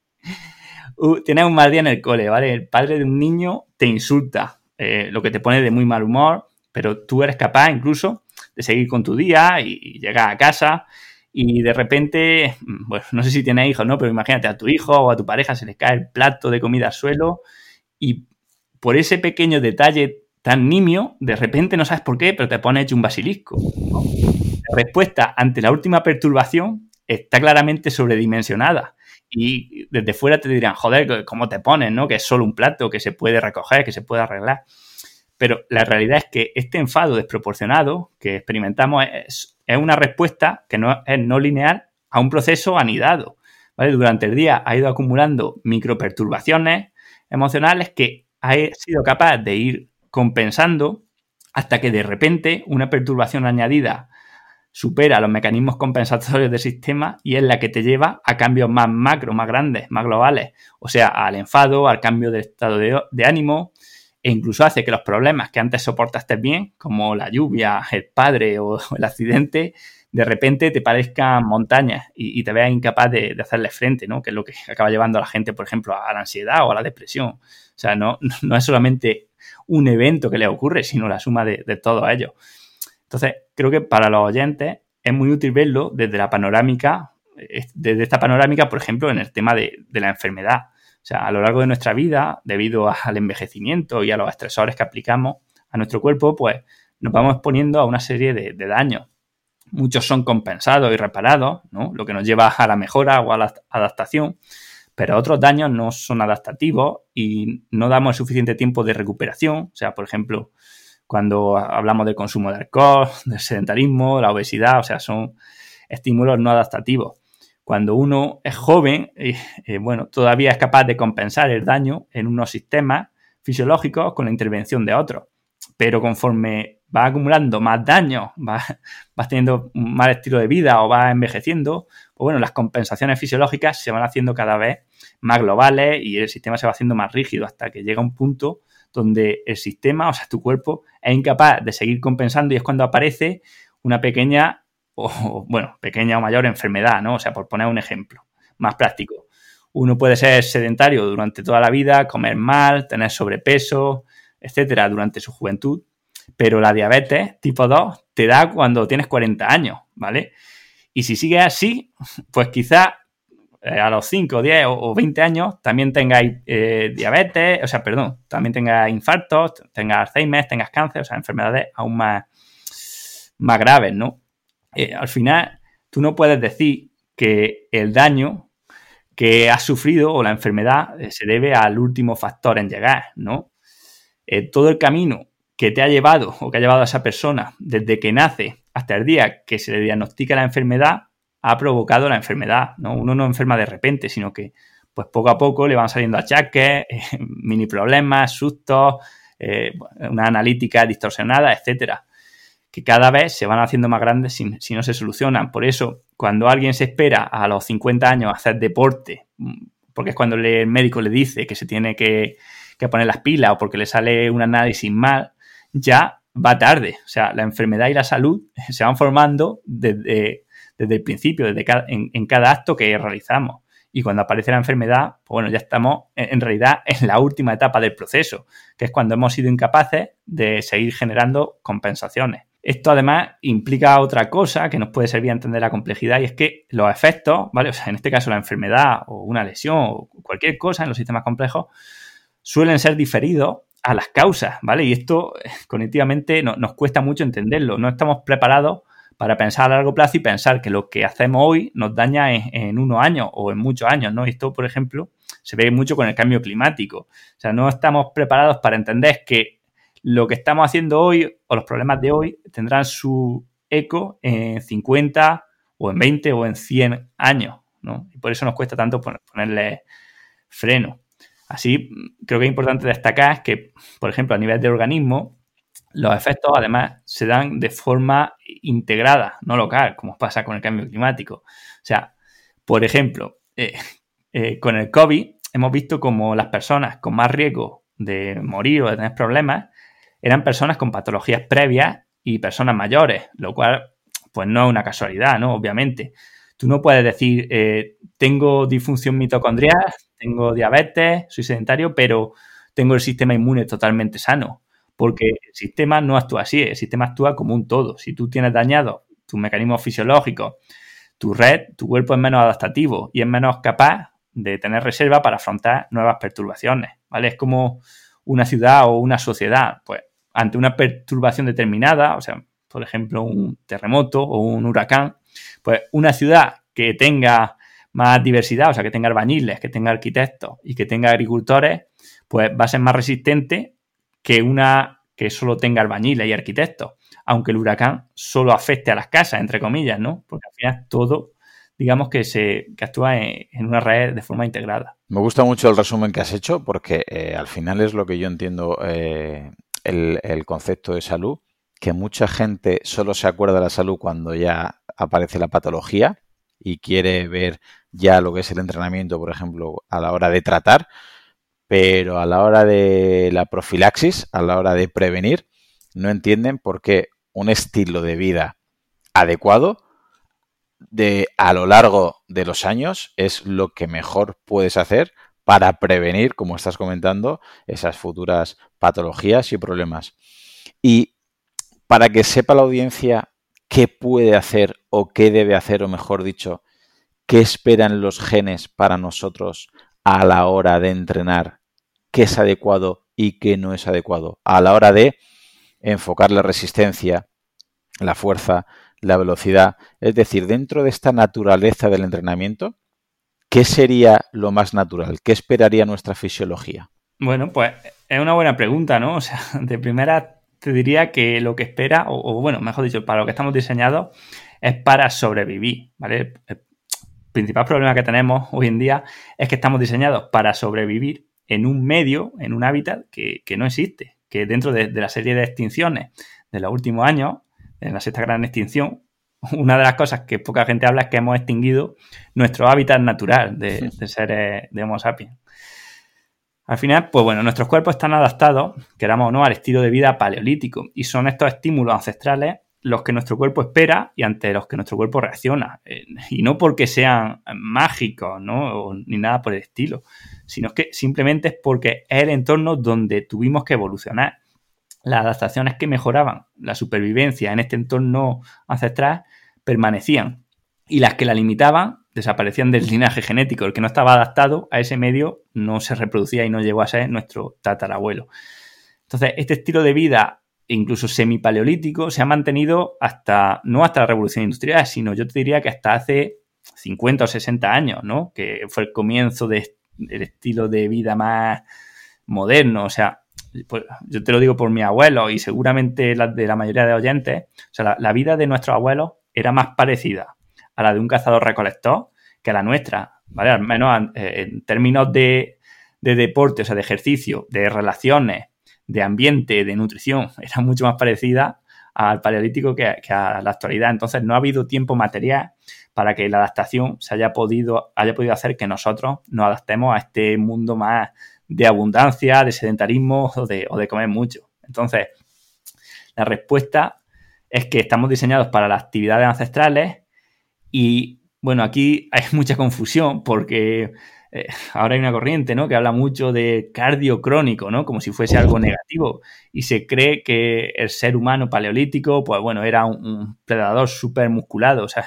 Uh, tienes un mal día en el cole, ¿vale? El padre de un niño te insulta, eh, lo que te pone de muy mal humor, pero tú eres capaz incluso de seguir con tu día y, llegar a casa y de repente, mm, bueno, no sé si tienes hijos, ¿no? Pero imagínate a tu hijo o a tu pareja se les cae el plato de comida al suelo y por ese pequeño detalle tan nimio, de repente no sabes por qué, pero te pone hecho un basilisco. La respuesta ante la última perturbación está claramente sobredimensionada y desde fuera te dirán, joder, ¿cómo te pones, no? Que es solo un plato, que se puede recoger, que se puede arreglar. Pero la realidad es que este enfado desproporcionado que experimentamos es, una respuesta que no es no lineal a un proceso anidado. Durante el día ha ido acumulando microperturbaciones emocionales que ha sido capaz de ir compensando hasta que de repente una perturbación añadida supera los mecanismos compensatorios del sistema y es la que te lleva a cambios más macro, más grandes, más globales, o sea, al enfado, al cambio de estado de, ánimo e incluso hace que los problemas que antes soportaste bien, como la lluvia, el padre o el accidente, de repente te parezcan montañas y, te veas incapaz de, hacerle frente, ¿no? Que es lo que acaba llevando a la gente, por ejemplo, a la ansiedad o a la depresión. O sea, no, no es solamente un evento que le ocurre, sino la suma de, de todo ello. Entonces, creo que para los oyentes es muy útil verlo desde la panorámica, desde esta panorámica, por ejemplo, en el tema de, la enfermedad. O sea, a lo largo de nuestra vida, debido al envejecimiento y a los estresores que aplicamos a nuestro cuerpo, pues nos vamos exponiendo a una serie de, daños. Muchos son compensados y reparados, ¿no? Lo que nos lleva a la mejora o a la adaptación, pero otros daños no son adaptativos y no damos el suficiente tiempo de recuperación. O sea, por ejemplo, cuando hablamos del consumo de alcohol, del sedentarismo, la obesidad, o sea, son estímulos no adaptativos. Cuando uno es joven, eh, eh, bueno, todavía es capaz de compensar el daño en unos sistemas fisiológicos con la intervención de otros. Pero conforme va acumulando más daño, va, vas teniendo un mal estilo de vida o va envejeciendo, pues bueno, las compensaciones fisiológicas se van haciendo cada vez más globales y el sistema se va haciendo más rígido hasta que llega un punto donde el sistema, o sea, tu cuerpo, es incapaz de seguir compensando y es cuando aparece una pequeña, o bueno, pequeña o mayor enfermedad, ¿no? O sea, por poner un ejemplo más práctico. Uno puede ser sedentario durante toda la vida, comer mal, tener sobrepeso, etcétera, durante su juventud, pero la diabetes tipo 2 te da cuando tienes 40 años, ¿vale? Y si sigue así, pues quizá eh, a los 5, 10 o 20 años también tengáis eh, diabetes, o sea, perdón, también tengas infartos, tengas Alzheimer, tengas cáncer, o sea, enfermedades aún más, más graves, ¿no? Eh, al final, tú no puedes decir que el daño que has sufrido o la enfermedad se debe al último factor en llegar, ¿no? todo el camino que te ha llevado o que ha llevado a esa persona desde que nace hasta el día que se le diagnostica la enfermedad ha provocado la enfermedad, ¿no? Uno no enferma de repente, sino que pues poco a poco le van saliendo achaques, eh, mini problemas, sustos, eh, una analítica distorsionada, etcétera, que cada vez se van haciendo más grandes si, si, no se solucionan. Por eso, cuando alguien se espera a los 50 años a hacer deporte, mm, porque es cuando el médico le dice que se tiene que, que poner las pilas o porque le sale un análisis mal, ya va tarde. O sea, la enfermedad y la salud se van formando desde desde el principio, desde en, cada acto que realizamos. Y cuando aparece la enfermedad, pues bueno, ya estamos en, realidad en la última etapa del proceso, que es cuando hemos sido incapaces de seguir generando compensaciones. Esto además implica otra cosa que nos puede servir a entender la complejidad y es que los efectos, ¿vale? O sea, en este caso la enfermedad o una lesión o cualquier cosa en los sistemas complejos suelen ser diferidos a las causas, ¿vale? Y esto eh, cognitivamente nos cuesta mucho entenderlo. No estamos preparados para pensar a largo plazo y pensar que lo que hacemos hoy nos daña en, unos años o en muchos años, ¿no? Esto, por ejemplo, se ve mucho con el cambio climático. O sea, no estamos preparados para entender que lo que estamos haciendo hoy o los problemas de hoy tendrán su eco en 50 o en 20 o en 100 años, ¿no? Y por eso nos cuesta tanto ponerle freno. Así, creo que es importante destacar que, por ejemplo, a nivel de organismo, los efectos, además, se dan de forma integrada, no local, como pasa con el cambio climático. O sea, por ejemplo, eh, eh, con el COVID hemos visto como las personas con más riesgo de morir o de tener problemas eran personas con patologías previas y personas mayores, lo cual, pues no es una casualidad, ¿no? Obviamente. Tú no puedes decir, eh, tengo disfunción mitocondrial, tengo diabetes, soy sedentario, pero tengo el sistema inmune totalmente sano porque el sistema no actúa así, el sistema actúa como un todo. Si tú tienes dañado tus mecanismos fisiológicos, tu red, tu cuerpo es menos adaptativo y es menos capaz de tener reserva para afrontar nuevas perturbaciones, ¿vale? Es como una ciudad o una sociedad, pues ante una perturbación determinada, o sea, por ejemplo, un terremoto o un huracán, pues una ciudad que tenga más diversidad, o sea, que tenga albañiles, que tenga arquitectos y que tenga agricultores, pues va a ser más resistente que una que solo tenga albañiles y arquitectos, aunque el huracán solo afecte a las casas, entre comillas, ¿no? Porque al final todo, digamos que se que actúa en, una red de forma integrada. Me gusta mucho el resumen que has hecho porque eh, al final es lo que yo entiendo eh, el, el concepto de salud, que mucha gente solo se acuerda de la salud cuando ya aparece la patología y quiere ver ya lo que es el entrenamiento, por ejemplo, a la hora de tratar, pero a la hora de la profilaxis, a la hora de prevenir, no entienden por qué un estilo de vida adecuado de a lo largo de los años es lo que mejor puedes hacer para prevenir, como estás comentando, esas futuras patologías y problemas. Y para que sepa la audiencia qué puede hacer o qué debe hacer, o mejor dicho, qué esperan los genes para nosotros a la hora de entrenar, qué es adecuado y qué no es adecuado, a la hora de enfocar la resistencia, la fuerza, la velocidad, es decir, dentro de esta naturaleza del entrenamiento, ¿qué sería lo más natural? ¿Qué esperaría nuestra fisiología? Bueno, pues es una buena pregunta, ¿no? O sea, de primera te diría que lo que espera, o, bueno, mejor dicho, para lo que estamos diseñados, es para sobrevivir, ¿vale? El principal problema que tenemos hoy en día es que estamos diseñados para sobrevivir en un medio, en un hábitat que, no existe, que dentro de, la serie de extinciones de los últimos años, en la sexta gran extinción, una de las cosas que poca gente habla es que hemos extinguido nuestro hábitat natural de, de seres de Homo sapiens. Al final, pues bueno, nuestros cuerpos están adaptados, queramos o no, al estilo de vida paleolítico y son estos estímulos ancestrales los que nuestro cuerpo espera y ante los que nuestro cuerpo reacciona. Eh, y no porque sean mágicos, ¿no? ni nada por el estilo, sino que simplemente es porque es el entorno donde tuvimos que evolucionar. Las adaptaciones que mejoraban la supervivencia en este entorno ancestral permanecían y las que la limitaban desaparecían del linaje genético. El que no estaba adaptado a ese medio no se reproducía y no llegó a ser nuestro tatarabuelo. Entonces, este estilo de vida, incluso semipaleolítico, se ha mantenido hasta, no hasta la revolución industrial, sino yo te diría que hasta hace 50 o 60 años, ¿no? Que fue el comienzo del estilo de vida más moderno. O sea, pues, yo te lo digo por mi abuelo y seguramente la de la mayoría de oyentes. O sea, la vida de nuestros abuelos era más parecida a la de un cazador-recolector que a la nuestra, ¿vale? Al menos eh, en términos de, deporte, o sea, de ejercicio, de relaciones, de ambiente, de nutrición, era mucho más parecida al paleolítico que, a la actualidad. Entonces, no ha habido tiempo material para que la adaptación se haya podido, haya podido hacer que nosotros nos adaptemos a este mundo más de abundancia, de sedentarismo o de, o de comer mucho. Entonces, la respuesta es que estamos diseñados para las actividades ancestrales y bueno, aquí hay mucha confusión porque eh, ahora hay una corriente, ¿no? Que habla mucho de cardio crónico, ¿no? Como si fuese algo negativo. Y se cree que el ser humano paleolítico, pues bueno, era un, predador súper musculado. O sea,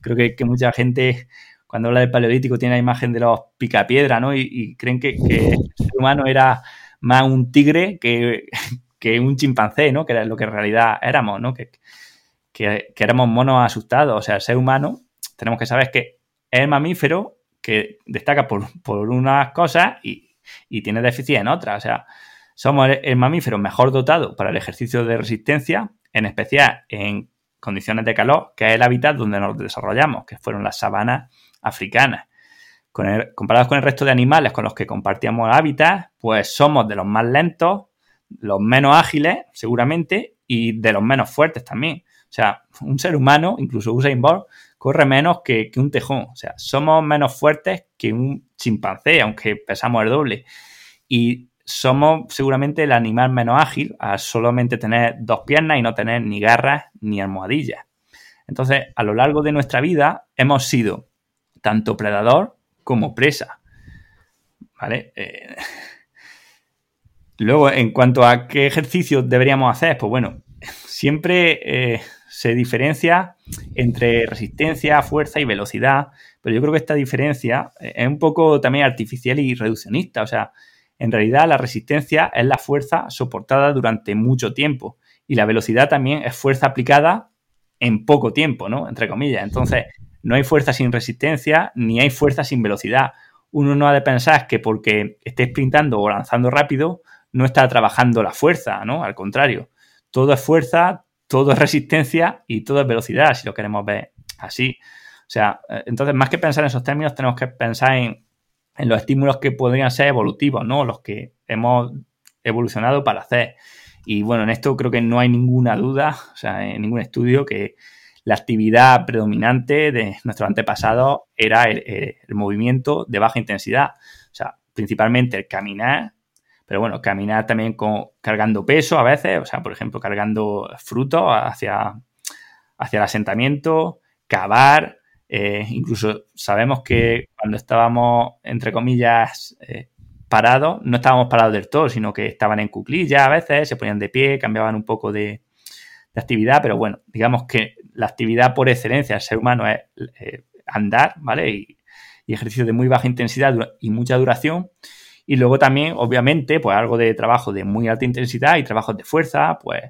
creo que, mucha gente cuando habla del paleolítico tiene la imagen de los picapiedra, ¿no? Y, creen que, que, el ser humano era más un tigre que, que un chimpancé, ¿no? Que era lo que en realidad éramos, ¿no? Que éramos monos asustados. O sea, el ser humano tenemos que saber que es el mamífero que destaca por, unas cosas y, tiene déficit en otras. O sea, somos el, mamífero mejor dotado para el ejercicio de resistencia, en especial en condiciones de calor, que es el hábitat donde nos desarrollamos, que fueron las sabanas africanas. comparados con el resto de animales con los que compartíamos hábitat, pues somos de los más lentos, los menos ágiles, seguramente, y de los menos fuertes también. O sea, un ser humano, incluso Usain Bolt, corre menos que, un tejón. O sea, somos menos fuertes que un chimpancé, aunque pesamos el doble. Y somos seguramente el animal menos ágil a solamente tener dos piernas y no tener ni garras ni almohadillas. Entonces, a lo largo de nuestra vida hemos sido tanto predador como presa. ¿Vale? Eh, luego, en cuanto a qué ejercicios deberíamos hacer, pues bueno, siempre eh, se diferencia entre resistencia, fuerza y velocidad, pero yo creo que esta diferencia es un poco también artificial y reduccionista. O sea, en realidad la resistencia es la fuerza soportada durante mucho tiempo y la velocidad también es fuerza aplicada en poco tiempo, ¿no? Entre comillas. Entonces, no hay fuerza sin resistencia ni hay fuerza sin velocidad. Uno no ha de pensar que porque esté sprintando o lanzando rápido no está trabajando la fuerza, ¿no? Al contrario, todo es fuerza, todo es resistencia y todo es velocidad, si lo queremos ver así. O sea, eh, entonces, más que pensar en esos términos, tenemos que pensar en, los estímulos que podrían ser evolutivos, ¿no? Los que hemos evolucionado para hacer. Y bueno, en esto creo que no hay ninguna duda, o sea, en ningún estudio que la actividad predominante de nuestros antepasados era el, el movimiento de baja intensidad. O sea, principalmente el caminar, pero bueno, caminar también con, cargando peso a veces, o sea, por ejemplo, cargando frutos hacia, hacia el asentamiento, cavar, Eh, incluso sabemos que cuando estábamos, entre comillas, eh, parados, no estábamos parados del todo, sino que estaban en cuclillas a veces, se ponían de pie, cambiaban un poco de, actividad, pero bueno, digamos que la actividad por excelencia del ser humano es eh, andar, ¿vale? Y, y ejercicios de muy baja intensidad y mucha duración. Y luego también, obviamente, pues algo de trabajo de muy alta intensidad y trabajos de fuerza, pues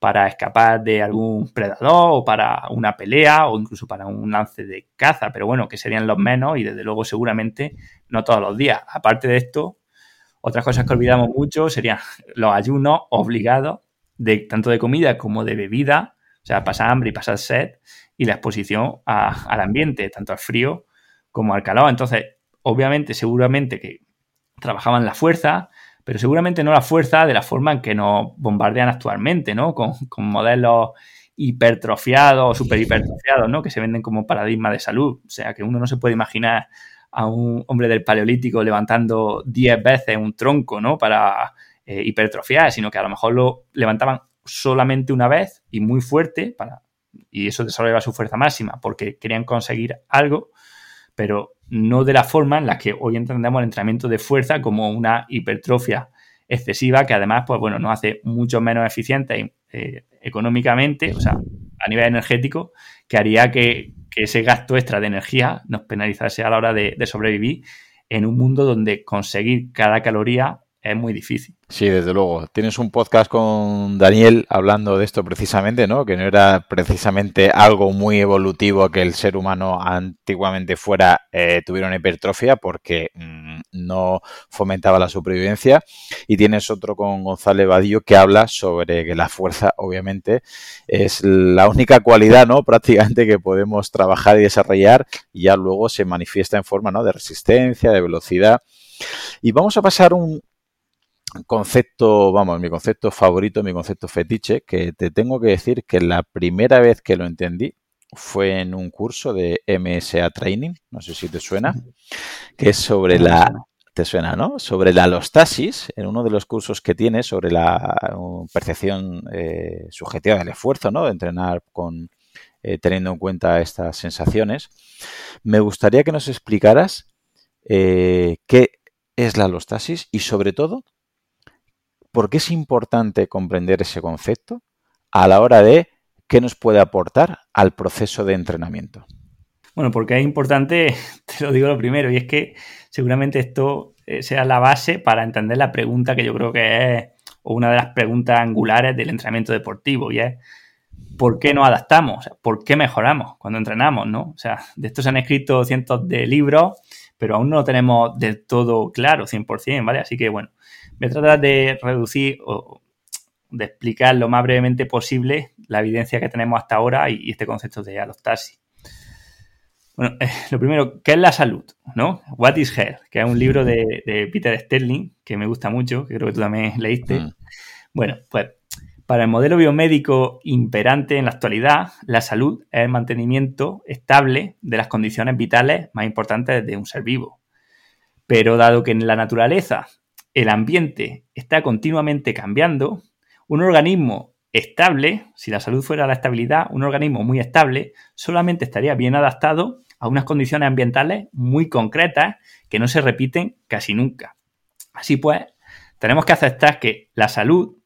para escapar de algún predador o para una pelea o incluso para un lance de caza, pero bueno, que serían los menos y desde luego seguramente no todos los días. Aparte de esto, otras cosas que olvidamos mucho serían los ayunos obligados de tanto de comida como de bebida, o sea, pasar hambre y pasar sed y la exposición al ambiente, tanto al frío como al calor. Entonces, obviamente, seguramente que trabajaban la fuerza, pero seguramente no la fuerza de la forma en que nos bombardean actualmente, ¿no? Con, modelos hipertrofiados o super hipertrofiados, ¿no? Que se venden como paradigma de salud. O sea, que uno no se puede imaginar a un hombre del paleolítico levantando 10 veces un tronco, ¿no? Para eh, hipertrofiar, sino que a lo mejor lo levantaban solamente una vez y muy fuerte para, y eso desarrollaba su fuerza máxima porque querían conseguir algo, pero no de la forma en la que hoy entendemos el entrenamiento de fuerza como una hipertrofia excesiva que además, pues bueno, nos hace mucho menos eficiente eh, económicamente, o sea, a nivel energético, que haría que, ese gasto extra de energía nos penalizase a la hora de sobrevivir en un mundo donde conseguir cada caloría es muy difícil. Sí, desde luego. Tienes un podcast con Daniel hablando de esto precisamente, ¿no? Que no era precisamente algo muy evolutivo que el ser humano antiguamente fuera, eh, tuviera una hipertrofia porque mm, no fomentaba la supervivencia. Y tienes otro con González Vadillo que habla sobre que la fuerza, obviamente, es la única cualidad, ¿no? Prácticamente que podemos trabajar y desarrollar y ya luego se manifiesta en forma, ¿no? De resistencia, de velocidad. Y vamos a pasar un, concepto, vamos, mi concepto favorito, mi concepto fetiche, que te tengo que decir que la primera vez que lo entendí fue en un curso de MSA Training, no sé si te suena, que es sobre la te suena, ¿no? Sobre la alostasis, en uno de los cursos que tiene sobre la percepción eh, subjetiva del esfuerzo, ¿no? De entrenar con eh, teniendo en cuenta estas sensaciones. Me gustaría que nos explicaras eh, qué es la alostasis y sobre todo ¿Por qué es importante comprender ese concepto a la hora de qué nos puede aportar al proceso de entrenamiento? Bueno, porque es importante, te lo digo lo primero, y es que seguramente esto eh, sea la base para entender la pregunta que yo creo que es una de las preguntas angulares del entrenamiento deportivo, y es ¿por qué nos adaptamos? ¿Por qué mejoramos cuando entrenamos? ¿no? O sea, de esto se han escrito cientos de libros, pero aún no lo tenemos del todo claro, 100%, ¿vale? Así que, bueno, Voy a tratar de reducir o de explicar lo más brevemente posible la evidencia que tenemos hasta ahora y, este concepto de alostasis. Bueno, eh, lo primero, ¿qué es la salud? ¿No? What is health? Que es un libro de, Peter Sterling que me gusta mucho, que creo que tú también leíste. Mm. Bueno, pues para el modelo biomédico imperante en la actualidad, la salud es el mantenimiento estable de las condiciones vitales más importantes de un ser vivo. Pero dado que en la naturaleza el ambiente está continuamente cambiando, un organismo estable, si la salud fuera la estabilidad, un organismo muy estable solamente estaría bien adaptado a unas condiciones ambientales muy concretas que no se repiten casi nunca. Así pues, tenemos que aceptar que la salud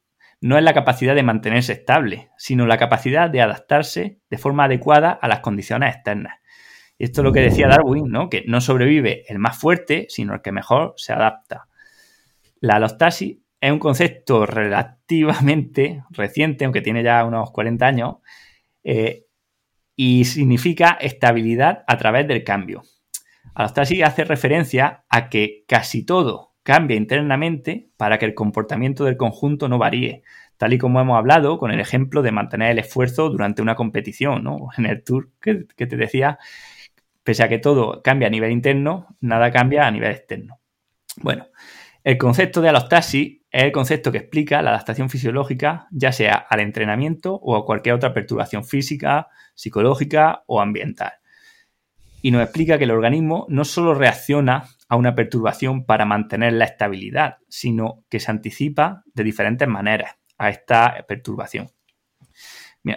no es la capacidad de mantenerse estable, sino la capacidad de adaptarse de forma adecuada a las condiciones externas. Esto es lo que decía Darwin, ¿no? Que no sobrevive el más fuerte, sino el que mejor se adapta. La alostasis es un concepto relativamente reciente, aunque tiene ya unos 40 años, eh, y significa estabilidad a través del cambio. Alostasis hace referencia a que casi todo cambia internamente para que el comportamiento del conjunto no varíe, tal y como hemos hablado con el ejemplo de mantener el esfuerzo durante una competición, ¿no? En el tour que, que te decía, pese a que todo cambia a nivel interno, nada cambia a nivel externo. Bueno, el concepto de alostasis es el concepto que explica la adaptación fisiológica, ya sea al entrenamiento o a cualquier otra perturbación física, psicológica o ambiental. Y nos explica que el organismo no solo reacciona a una perturbación para mantener la estabilidad, sino que se anticipa de diferentes maneras a esta perturbación.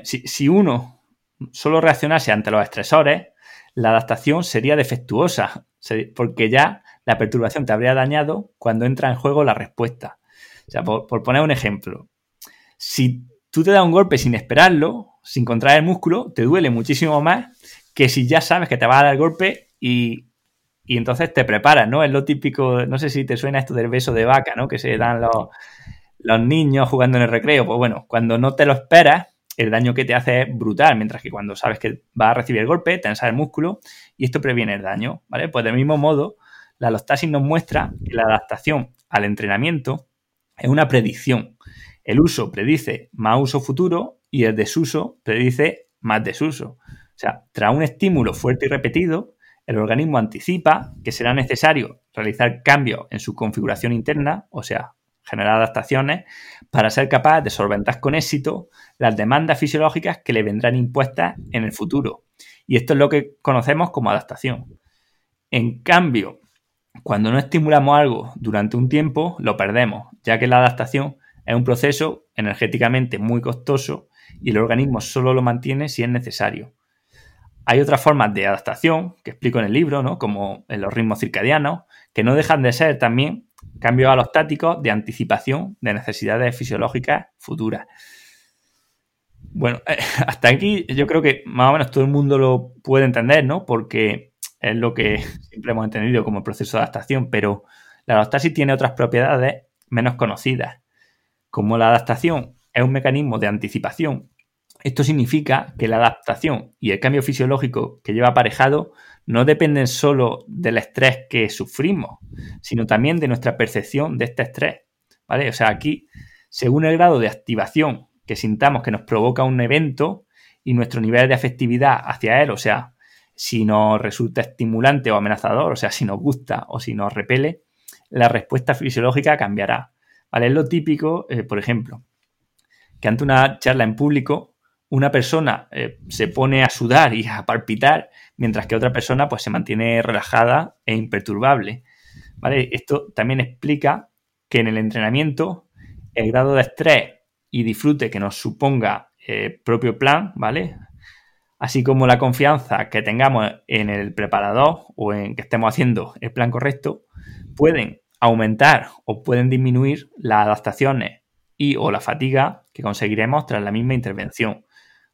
si, si uno solo reaccionase ante los estresores, la adaptación sería defectuosa, porque ya la perturbación te habría dañado cuando entra en juego la respuesta. O sea, por, poner un ejemplo, si tú te das un golpe sin esperarlo, sin contraer el músculo, te duele muchísimo más que si ya sabes que te va a dar el golpe y, entonces te preparas, ¿no? Es lo típico, no sé si te suena esto del beso de vaca, ¿no? Que se dan los, los niños jugando en el recreo. Pues bueno, cuando no te lo esperas, el daño que te hace es brutal, mientras que cuando sabes que va a recibir el golpe, tensa el músculo y esto previene el daño, ¿vale? Pues del mismo modo, la alostasis nos muestra que la adaptación al entrenamiento es una predicción. El uso predice más uso futuro y el desuso predice más desuso. O sea, tras un estímulo fuerte y repetido, el organismo anticipa que será necesario realizar cambios en su configuración interna, o sea, generar adaptaciones, para ser capaz de solventar con éxito las demandas fisiológicas que le vendrán impuestas en el futuro. Y esto es lo que conocemos como adaptación. En cambio, cuando no estimulamos algo durante un tiempo, lo perdemos, ya que la adaptación es un proceso energéticamente muy costoso y el organismo solo lo mantiene si es necesario. Hay otras formas de adaptación que explico en el libro, ¿no? como en los ritmos circadianos, que no dejan de ser también cambios alostáticos de anticipación de necesidades fisiológicas futuras. Bueno, hasta aquí yo creo que más o menos todo el mundo lo puede entender, ¿no? Porque es lo que siempre hemos entendido como proceso de adaptación, pero la alostasis tiene otras propiedades menos conocidas. Como la adaptación es un mecanismo de anticipación, esto significa que la adaptación y el cambio fisiológico que lleva aparejado no dependen solo del estrés que sufrimos, sino también de nuestra percepción de este estrés. ¿Vale? O sea, aquí, según el grado de activación que sintamos que nos provoca un evento y nuestro nivel de afectividad hacia él, o sea, si nos resulta estimulante o amenazador, o sea, si nos gusta o si nos repele, la respuesta fisiológica cambiará. ¿Vale? Es lo típico, eh, por ejemplo, que ante una charla en público, una persona eh, se pone a sudar y a palpitar, mientras que otra persona pues, se mantiene relajada e imperturbable. ¿Vale? Esto también explica que en el entrenamiento el grado de estrés y disfrute que nos suponga eh, propio plan, ¿vale? Así como la confianza que tengamos en el preparador o en que estemos haciendo el plan correcto, pueden aumentar o pueden disminuir las adaptaciones y o la fatiga que conseguiremos tras la misma intervención.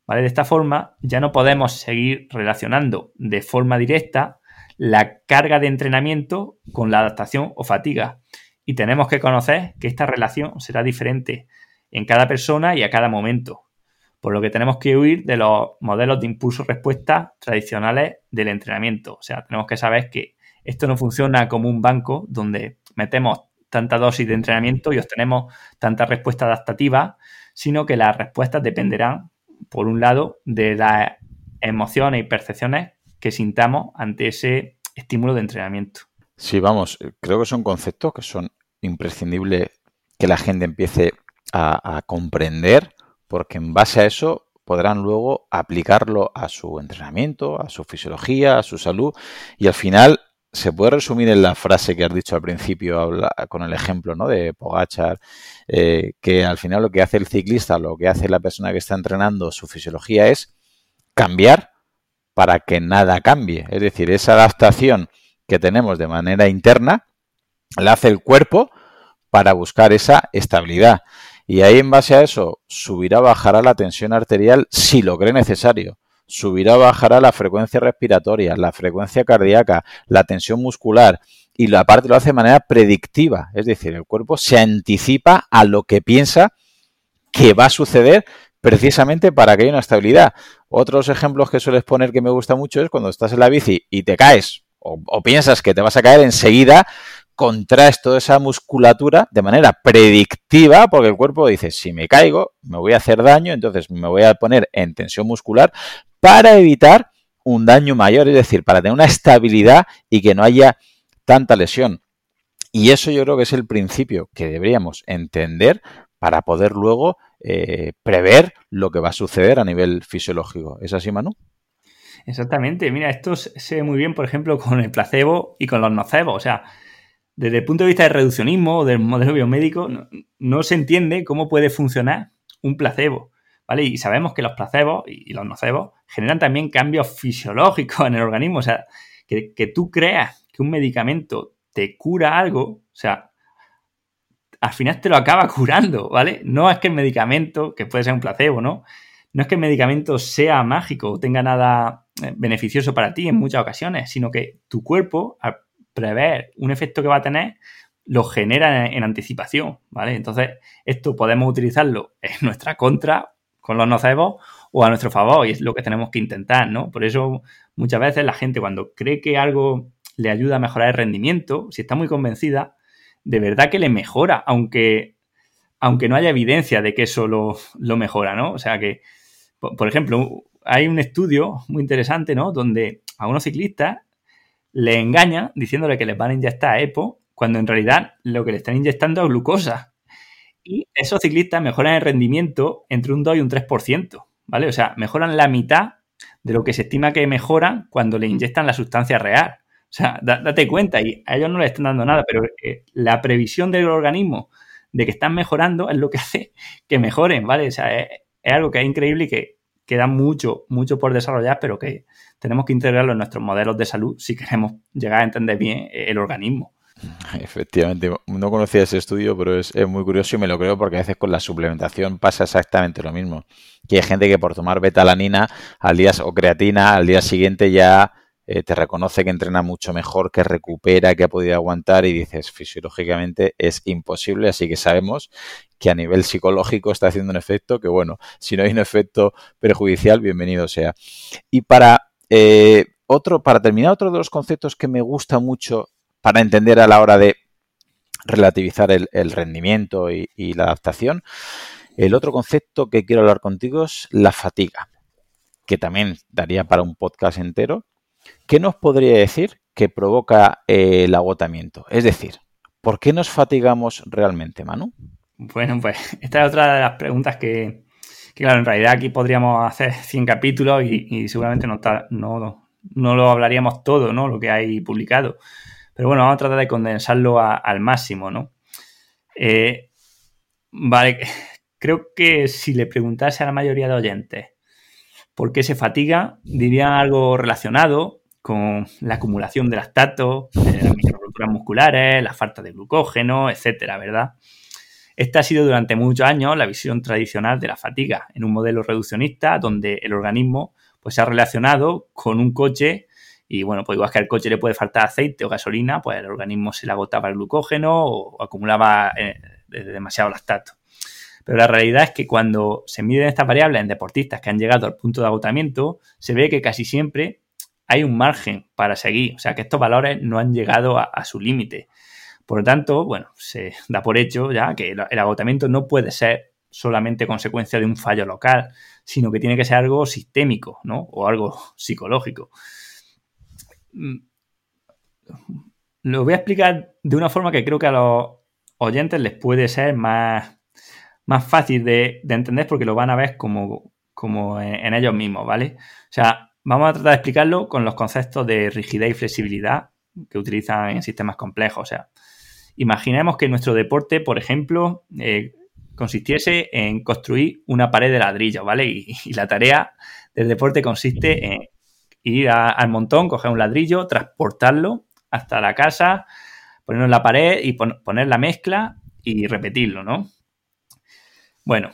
¿Vale? De esta forma ya no podemos seguir relacionando de forma directa la carga de entrenamiento con la adaptación o fatiga. Y tenemos que conocer que esta relación será diferente en cada persona y a cada momento por lo que tenemos que huir de los modelos de impulso-respuesta tradicionales del entrenamiento. O sea, tenemos que saber que esto no funciona como un banco donde metemos tanta dosis de entrenamiento y obtenemos tanta respuesta adaptativa, sino que las respuestas dependerán, por un lado, de las emociones y percepciones que sintamos ante ese estímulo de entrenamiento. Sí, vamos, creo que son conceptos que son imprescindibles que la gente empiece a, a comprender porque en base a eso podrán luego aplicarlo a su entrenamiento, a su fisiología, a su salud y al final se puede resumir en la frase que has dicho al principio con el ejemplo ¿no? de Pogachar, eh, que al final lo que hace el ciclista, lo que hace la persona que está entrenando su fisiología es cambiar para que nada cambie. Es decir, esa adaptación que tenemos de manera interna la hace el cuerpo para buscar esa estabilidad. Y ahí en base a eso subirá bajará la tensión arterial si lo cree necesario. Subirá bajará la frecuencia respiratoria, la frecuencia cardíaca, la tensión muscular y la parte lo hace de manera predictiva. Es decir, el cuerpo se anticipa a lo que piensa que va a suceder precisamente para que haya una estabilidad. Otros ejemplos que sueles poner que me gusta mucho es cuando estás en la bici y te caes o, o, piensas que te vas a caer enseguida, contraes toda esa musculatura de manera predictiva, porque el cuerpo dice, si me caigo, me voy a hacer daño, entonces me voy a poner en tensión muscular para evitar un daño mayor, es decir, para tener una estabilidad y que no haya tanta lesión. Y eso yo creo que es el principio que deberíamos entender para poder luego eh, prever lo que va a suceder a nivel fisiológico. ¿Es así, Manu? Exactamente. Mira, esto se ve muy bien, por ejemplo, con el placebo y con los nocebos. O sea, desde el punto de vista del reduccionismo o del modelo biomédico, no, se entiende cómo puede funcionar un placebo. ¿vale? Y sabemos que los placebos y los nocebos generan también cambios fisiológicos en el organismo. O sea, que, que tú creas que un medicamento te cura algo, o sea, al final te lo acaba curando, ¿vale? No es que el medicamento, que puede ser un placebo, ¿no? No es que el medicamento sea mágico o tenga nada eh, beneficioso para ti en muchas ocasiones, sino que tu cuerpo, prever un efecto que va a tener, lo genera en, anticipación, ¿vale? Entonces, esto podemos utilizarlo en nuestra contra con los nocebos o a nuestro favor, y es lo que tenemos que intentar, ¿no? Por eso muchas veces la gente cuando cree que algo le ayuda a mejorar el rendimiento, si está muy convencida, de verdad que le mejora, aunque, aunque no haya evidencia de que eso lo, mejora, ¿no? O sea que, por, ejemplo, hay un estudio muy interesante, ¿no? Donde a unos ciclistas le engañan diciéndole que les van a inyectar EPO, cuando en realidad lo que le están inyectando es glucosa. Y esos ciclistas mejoran el rendimiento entre un 2 y un 3%, ¿vale? O sea, mejoran la mitad de lo que se estima que mejoran cuando le inyectan la sustancia real. O sea, date cuenta, y a ellos no les están dando nada, pero eh, la previsión del organismo de que están mejorando es lo que hace que mejoren, ¿vale? O sea, es, algo que es increíble y que queda mucho, mucho por desarrollar, pero que tenemos que integrarlo en nuestros modelos de salud si queremos llegar a entender bien el organismo. Efectivamente, no conocía ese estudio, pero es, es, muy curioso y me lo creo porque a veces con la suplementación pasa exactamente lo mismo. Que hay gente que por tomar betalanina al día o creatina al día siguiente ya eh, te reconoce que entrena mucho mejor, que recupera, que ha podido aguantar y dices, fisiológicamente es imposible, así que sabemos que a nivel psicológico está haciendo un efecto que, bueno, si no hay un efecto perjudicial, bienvenido sea. Y para, eh, otro, para terminar, otro de los conceptos que me gusta mucho para entender a la hora de relativizar el, rendimiento y, y la adaptación, el otro concepto que quiero hablar contigo es la fatiga que también daría para un podcast entero, ¿qué nos podría decir que provoca eh, el agotamiento? Es decir, ¿por qué nos fatigamos realmente, Manu? Bueno, pues esta es otra de las preguntas que, claro, en realidad aquí podríamos hacer 100 capítulos y, seguramente no, no, lo hablaríamos todo, ¿no? Lo que hay publicado. Pero bueno, vamos a tratar de condensarlo al máximo, ¿no? Eh, vale, creo que si le preguntase a la mayoría de oyentes por qué se fatiga, diría algo relacionado con la acumulación de lactato, las musculares, la falta de glucógeno, etcétera, ¿verdad? Esta ha sido durante muchos años la visión tradicional de la fatiga, en un modelo reduccionista donde el organismo pues, se ha relacionado con un coche y bueno, pues igual que al coche le puede faltar aceite o gasolina, pues el organismo se le agotaba el glucógeno o, acumulaba eh, demasiado lactato. Pero la realidad es que cuando se miden estas variables en deportistas que han llegado al punto de agotamiento, se ve que casi siempre hay un margen para seguir, o sea que estos valores no han llegado a, su límite. Por lo tanto, bueno, se da por hecho ya que el, agotamiento no puede ser solamente consecuencia de un fallo local, sino que tiene que ser algo sistémico, ¿no? O algo psicológico. Mm, lo voy a explicar de una forma que creo que a los oyentes les puede ser más, más fácil de, entender porque lo van a ver como, como en ellos mismos, ¿vale? O sea, Vamos a tratar de explicarlo con los conceptos de rigidez y flexibilidad que utilizan en sistemas complejos. O sea, imaginemos que nuestro deporte, por ejemplo, eh, consistiese en construir una pared de ladrillo, ¿vale? Y, la tarea del deporte consiste en ir al montón, coger un ladrillo, transportarlo hasta la casa, ponerlo en la pared y poner la mezcla y repetirlo, ¿no? Bueno,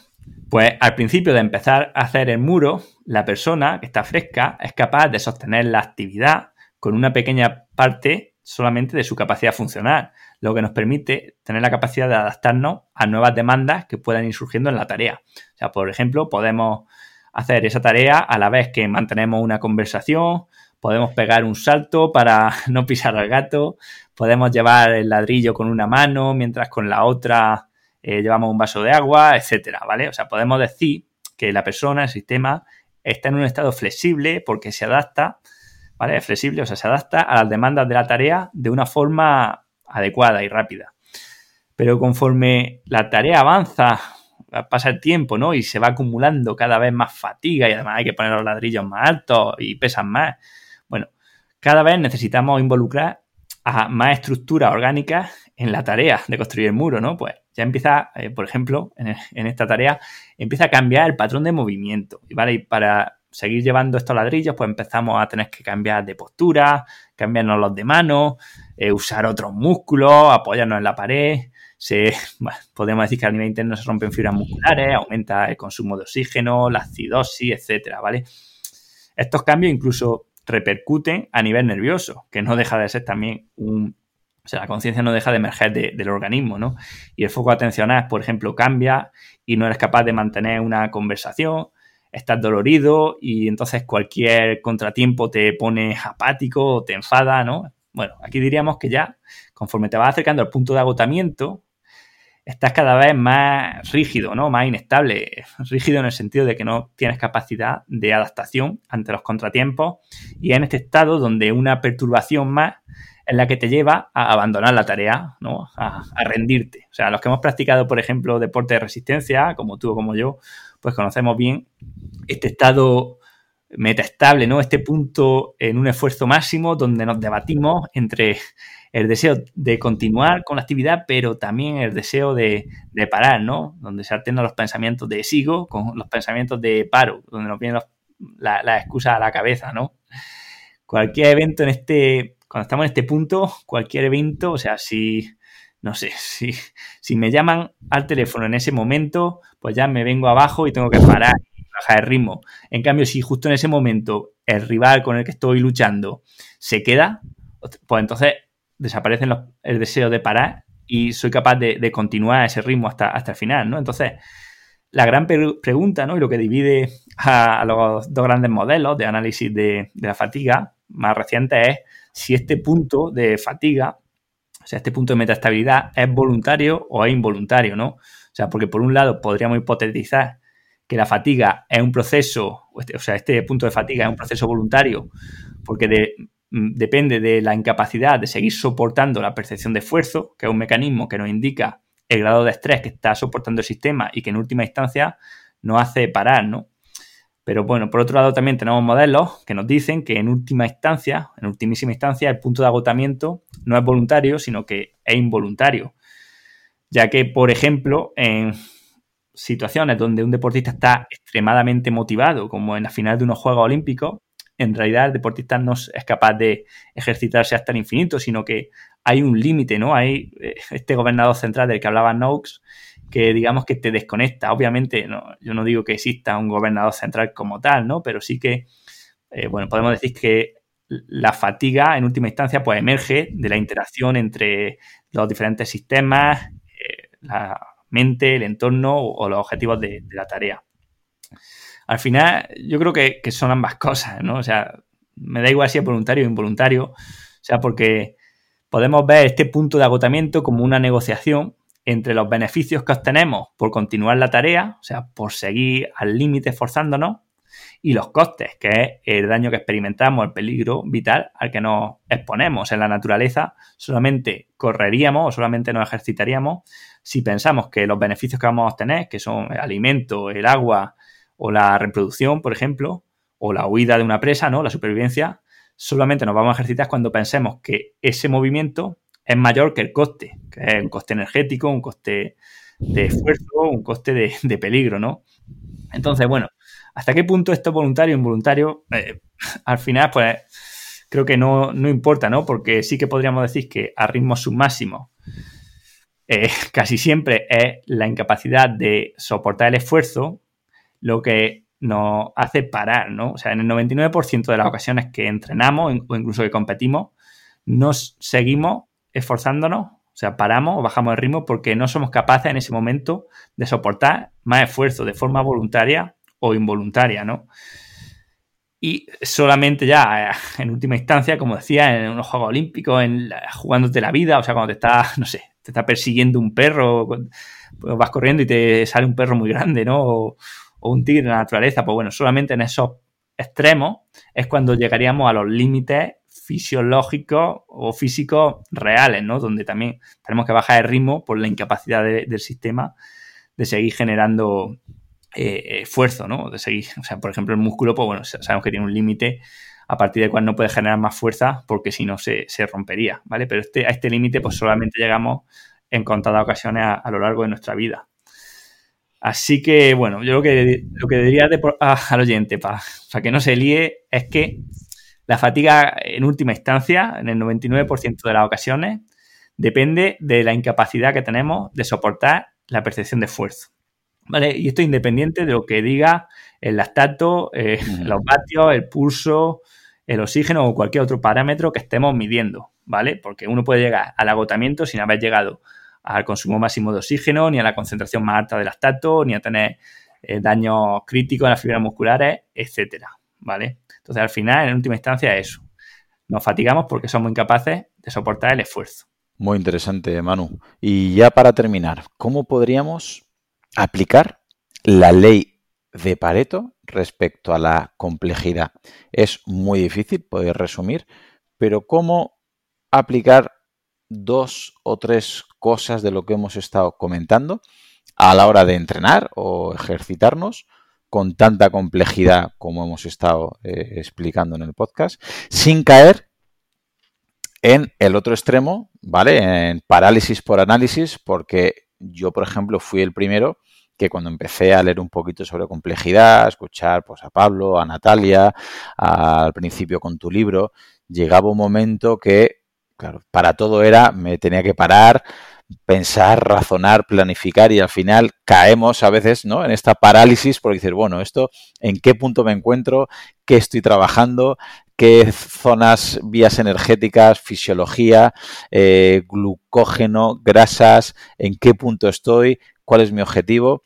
pues al principio de empezar a hacer el muro, la persona que está fresca es capaz de sostener la actividad con una pequeña parte solamente de su capacidad funcional, lo que nos permite tener la capacidad de adaptarnos a nuevas demandas que puedan ir surgiendo en la tarea. O sea, por ejemplo, podemos hacer esa tarea a la vez que mantenemos una conversación, podemos pegar un salto para no pisar al gato, podemos llevar el ladrillo con una mano mientras con la otra eh, llevamos un vaso de agua, etcétera, ¿vale? O sea, podemos decir que la persona, el sistema, está en un estado flexible porque se adapta, ¿vale? Es flexible, o sea, se adapta a las demandas de la tarea de una forma adecuada y rápida. Pero conforme la tarea avanza, pasa el tiempo, ¿no? Y se va acumulando cada vez más fatiga y además hay que poner los ladrillos más altos y pesan más. Bueno, cada vez necesitamos involucrar a más estructuras orgánicas en la tarea de construir el muro, ¿no? Pues ya empieza, eh, por ejemplo, en, esta tarea, empieza a cambiar el patrón de movimiento, ¿vale? Y para seguir llevando estos ladrillos, pues empezamos a tener que cambiar de postura, cambiarnos los de mano, eh, usar otros músculos, apoyarnos en la pared, se, podemos decir que a nivel interno se rompen fibras musculares, aumenta el consumo de oxígeno, la acidosis, etcétera, ¿vale? Estos cambios incluso repercuten a nivel nervioso, que no deja de ser también un... O sea, la conciencia no deja de emerger del organismo, ¿no? Y el foco atencional, por ejemplo, cambia y no eres capaz de mantener una conversación, estás dolorido y entonces cualquier contratiempo te pone apático o te enfada, ¿no? Bueno, aquí diríamos que ya, conforme te vas acercando al punto de agotamiento, estás cada vez más rígido, ¿no? Más inestable. Rígido en el sentido de que no tienes capacidad de adaptación ante los contratiempos y en este estado donde una perturbación más es la que te lleva a abandonar la tarea, ¿no? A, rendirte. O sea, los que hemos practicado, por ejemplo, deporte de resistencia, como tú o como yo, pues conocemos bien este estado metaestable, ¿no? Este punto en un esfuerzo máximo donde nos debatimos entre el deseo de continuar con la actividad, pero también el deseo de, parar, ¿no? Donde se alternan los pensamientos de sigo con los pensamientos de paro, donde nos vienen las la excusas a la cabeza, ¿no? Cualquier evento en este, cuando estamos en este punto, cualquier evento, o sea, si, no sé, si, me llaman al teléfono en ese momento, pues ya me vengo abajo y tengo que parar y bajar el ritmo. En cambio, si justo en ese momento el rival con el que estoy luchando se queda, pues entonces desaparece el deseo de parar y soy capaz de, continuar ese ritmo hasta, hasta el final, ¿no? Entonces, la gran pregunta, ¿no? Y lo que divide a, los dos grandes modelos de análisis de, de la fatiga más recientes es si este punto de fatiga, o sea, este punto de metaestabilidad es voluntario o es involuntario, ¿no? O sea, porque por un lado podríamos hipotetizar que la fatiga es un proceso, este, o sea, este punto de fatiga es un proceso voluntario, porque Mm, depende de la incapacidad de seguir soportando la percepción de esfuerzo, que es un mecanismo que nos indica el grado de estrés que está soportando el sistema y que en última instancia nos hace parar, ¿no? Pero bueno, por otro lado también tenemos modelos que nos dicen que en última instancia, en ultimísima instancia, el punto de agotamiento no es voluntario, sino que es involuntario. Ya que, por ejemplo, en situaciones donde un deportista está extremadamente motivado, como en la final de unos Juegos Olímpicos, en realidad el deportista no es capaz de ejercitarse hasta el infinito, sino que hay un límite, ¿no? Hay eh, este gobernador central del que hablaba Noakes, que digamos que te desconecta. Obviamente, no, yo no digo que exista un gobernador central como tal, ¿no? Pero sí que, eh, bueno, podemos decir que la fatiga, en última instancia, pues emerge de la interacción entre los diferentes sistemas, eh, la mente, el entorno o, los objetivos de la tarea al final yo creo que, son ambas cosas, ¿no? O sea, me da igual si es voluntario o involuntario, o sea, porque podemos ver este punto de agotamiento como una negociación entre los beneficios que obtenemos por continuar la tarea, o sea, por seguir al límite esforzándonos, y los costes, que es el daño que experimentamos, el peligro vital al que nos exponemos en la naturaleza, solamente correríamos o solamente nos ejercitaríamos si pensamos que los beneficios que vamos a obtener, que son el alimento, el agua, o la reproducción, por ejemplo, o la huida de una presa, ¿no? La supervivencia, solamente nos vamos a ejercitar cuando pensemos que ese movimiento es mayor que el coste, que es un coste energético, un coste de esfuerzo, un coste de, peligro, ¿no? Entonces, bueno, ¿hasta qué punto esto es voluntario o involuntario? Eh, al final, pues creo que no, importa, ¿no? Porque sí que podríamos decir que a ritmos submáximos eh, casi siempre es la incapacidad de soportar el esfuerzo lo que nos hace parar, ¿no? O sea, en el 99% de las ocasiones que entrenamos o incluso que competimos, nos seguimos esforzándonos, sea, paramos o bajamos el ritmo porque no somos capaces en ese momento de soportar más esfuerzo de forma voluntaria o involuntaria, ¿no? Y solamente ya en última instancia, como decía, en unos Juegos Olímpicos, en jugándote la vida, o sea, cuando te está, no sé, te está persiguiendo un perro, pues vas corriendo y te sale un perro muy grande, ¿no? o un tigre en la naturaleza, pues bueno, solamente en esos extremos es cuando llegaríamos a los límites fisiológicos o físicos reales, ¿no? Donde también tenemos que bajar el ritmo por la incapacidad del sistema de seguir generando eh, esfuerzo, ¿no? De seguir, o sea, por ejemplo, el músculo, pues bueno, sabemos que tiene un límite a partir del cual no puede generar más fuerza porque si no se, rompería, ¿vale? Pero este, a este límite pues solamente llegamos en contadas ocasiones a, lo largo de nuestra vida. Así que, bueno, yo lo que, lo que diría al oyente para que no se líe es que la fatiga en última instancia, en el 99% de las ocasiones, depende de la incapacidad que tenemos de soportar la percepción de esfuerzo. ¿Vale? Y esto independiente de lo que diga el lactato, eh, los vatios, el pulso, el oxígeno o cualquier otro parámetro que estemos midiendo, ¿vale? Porque uno puede llegar al agotamiento sin haber llegado al consumo máximo de oxígeno, ni a la concentración más alta de lactato, ni a tener eh, daños críticos en las fibras musculares, etcétera, ¿vale? Entonces, al final, en última instancia, eso. Nos fatigamos porque somos incapaces de soportar el esfuerzo. Muy interesante, Manu. Y ya para terminar, ¿cómo podríamos aplicar la ley de Pareto respecto a la complejidad? Es muy difícil poder resumir, pero ¿cómo aplicar dos o tres cosas de lo que hemos estado comentando a la hora de entrenar o ejercitarnos con tanta complejidad como hemos estado eh, explicando en el podcast, sin caer en el otro extremo, ¿vale? En parálisis por análisis, porque yo, por ejemplo, fui el primero que cuando empecé a leer un poquito sobre complejidad, a escuchar pues, a Pablo, a Natalia, al principio con tu libro, llegaba un momento que, claro, para todo era, me tenía que parar, pensar, razonar, planificar y al final caemos a veces ¿no? en esta parálisis porque dices, bueno, esto, ¿en qué punto me encuentro? ¿Qué estoy trabajando? ¿Qué zonas, vías energéticas, fisiología, eh, glucógeno, grasas? ¿En qué punto estoy? ¿Cuál es mi objetivo?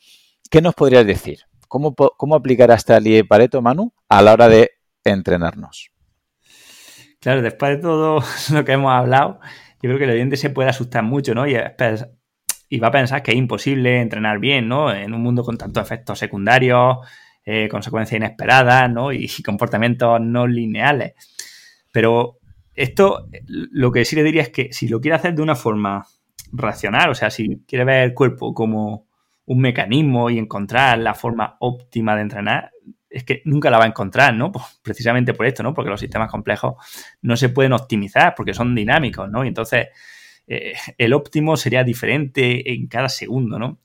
¿Qué nos podrías decir? ¿Cómo, cómo aplicar ley de Pareto, Manu, a la hora de entrenarnos? Claro, después de todo lo que hemos hablado, yo creo que el oyente se puede asustar mucho, ¿no? Y, va a pensar que es imposible entrenar bien, ¿no? En un mundo con tantos efectos secundarios, eh, consecuencias inesperadas, ¿no? Y, comportamientos no lineales. Pero esto, lo que sí le diría es que si lo quiere hacer de una forma racional, o sea, si quiere ver el cuerpo como un mecanismo y encontrar la forma óptima de entrenar, es que nunca la va a encontrar, ¿no? Pues precisamente por esto, ¿no? Porque los sistemas complejos no se pueden optimizar porque son dinámicos, ¿no? Y entonces eh, el óptimo sería diferente en cada segundo, ¿no?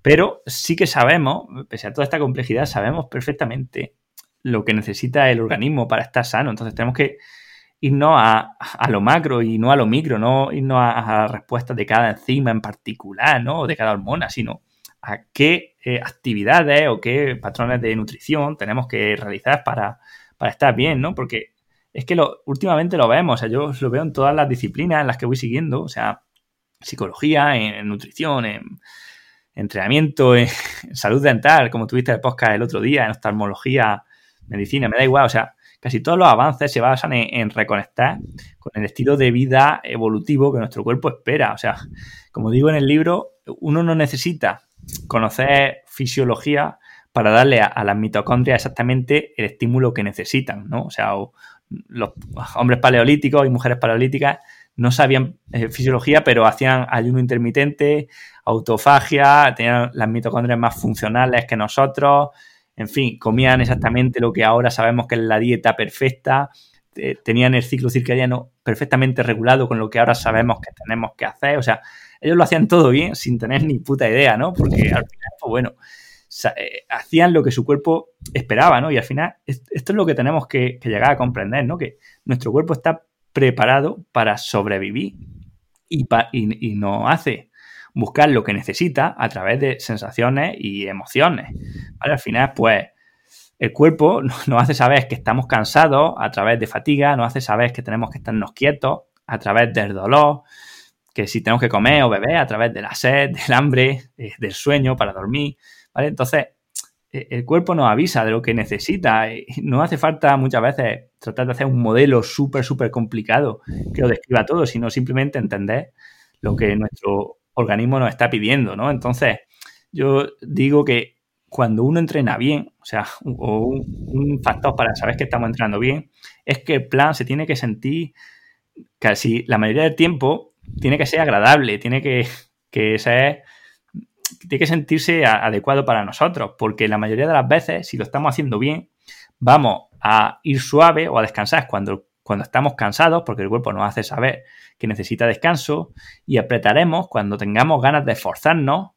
Pero sí que sabemos, pese a toda esta complejidad, sabemos perfectamente lo que necesita el organismo para estar sano. Entonces tenemos que irnos a, lo macro y no a lo micro, no irnos a, a la respuesta de cada enzima en particular, ¿no? O de cada hormona, sino a qué eh, actividades o qué patrones de nutrición tenemos que realizar para, estar bien, ¿no? Porque es que últimamente lo vemos, o sea, yo lo veo en todas las disciplinas en las que voy siguiendo, o sea, psicología, en, nutrición, en, entrenamiento, en, salud dental, como tuviste el podcast el otro día, en oftalmología, medicina, me da igual, o sea, casi todos los avances se basan en, en, reconectar con el estilo de vida evolutivo que nuestro cuerpo espera. O sea, como digo en el libro, uno no necesita conocer fisiología para darle a, las mitocondrias exactamente el estímulo que necesitan, ¿no? O sea, los hombres paleolíticos y mujeres paleolíticas no sabían eh, fisiología, pero hacían ayuno intermitente, autofagia, tenían las mitocondrias más funcionales que nosotros, en fin, comían exactamente lo que ahora sabemos que es la dieta perfecta, eh, tenían el ciclo circadiano perfectamente regulado con lo que ahora sabemos que tenemos que hacer, o sea, ellos lo hacían todo bien sin tener ni puta idea, ¿no? Porque al final, pues bueno, eh, hacían lo que su cuerpo esperaba, ¿no? Y al final, esto es lo que tenemos que, llegar a comprender, ¿no? Que nuestro cuerpo está preparado para sobrevivir y, y, nos hace buscar lo que necesita a través de sensaciones y emociones. Al final, pues, el cuerpo nos hace saber que estamos cansados a través de fatiga, nos hace saber que tenemos que estarnos quietos a través del dolor, que si tenemos que comer o beber a través de la sed, del hambre, eh, del sueño para dormir, ¿vale? Entonces, e, el cuerpo nos avisa de lo que necesita. No hace falta muchas veces tratar de hacer un modelo súper, súper complicado que lo describa todo, sino simplemente entender lo que nuestro organismo nos está pidiendo, ¿no? Entonces, yo digo que cuando uno entrena bien, o sea, un, un factor para saber que estamos entrenando bien, es que el plan se tiene que sentir casi la mayoría del tiempo tiene que ser agradable, tiene que, ser tiene que sentirse adecuado para nosotros, porque la mayoría de las veces, si lo estamos haciendo bien, vamos a ir suave o a descansar cuando, cuando estamos cansados, porque el cuerpo nos hace saber que necesita descanso, y apretaremos cuando tengamos ganas de esforzarnos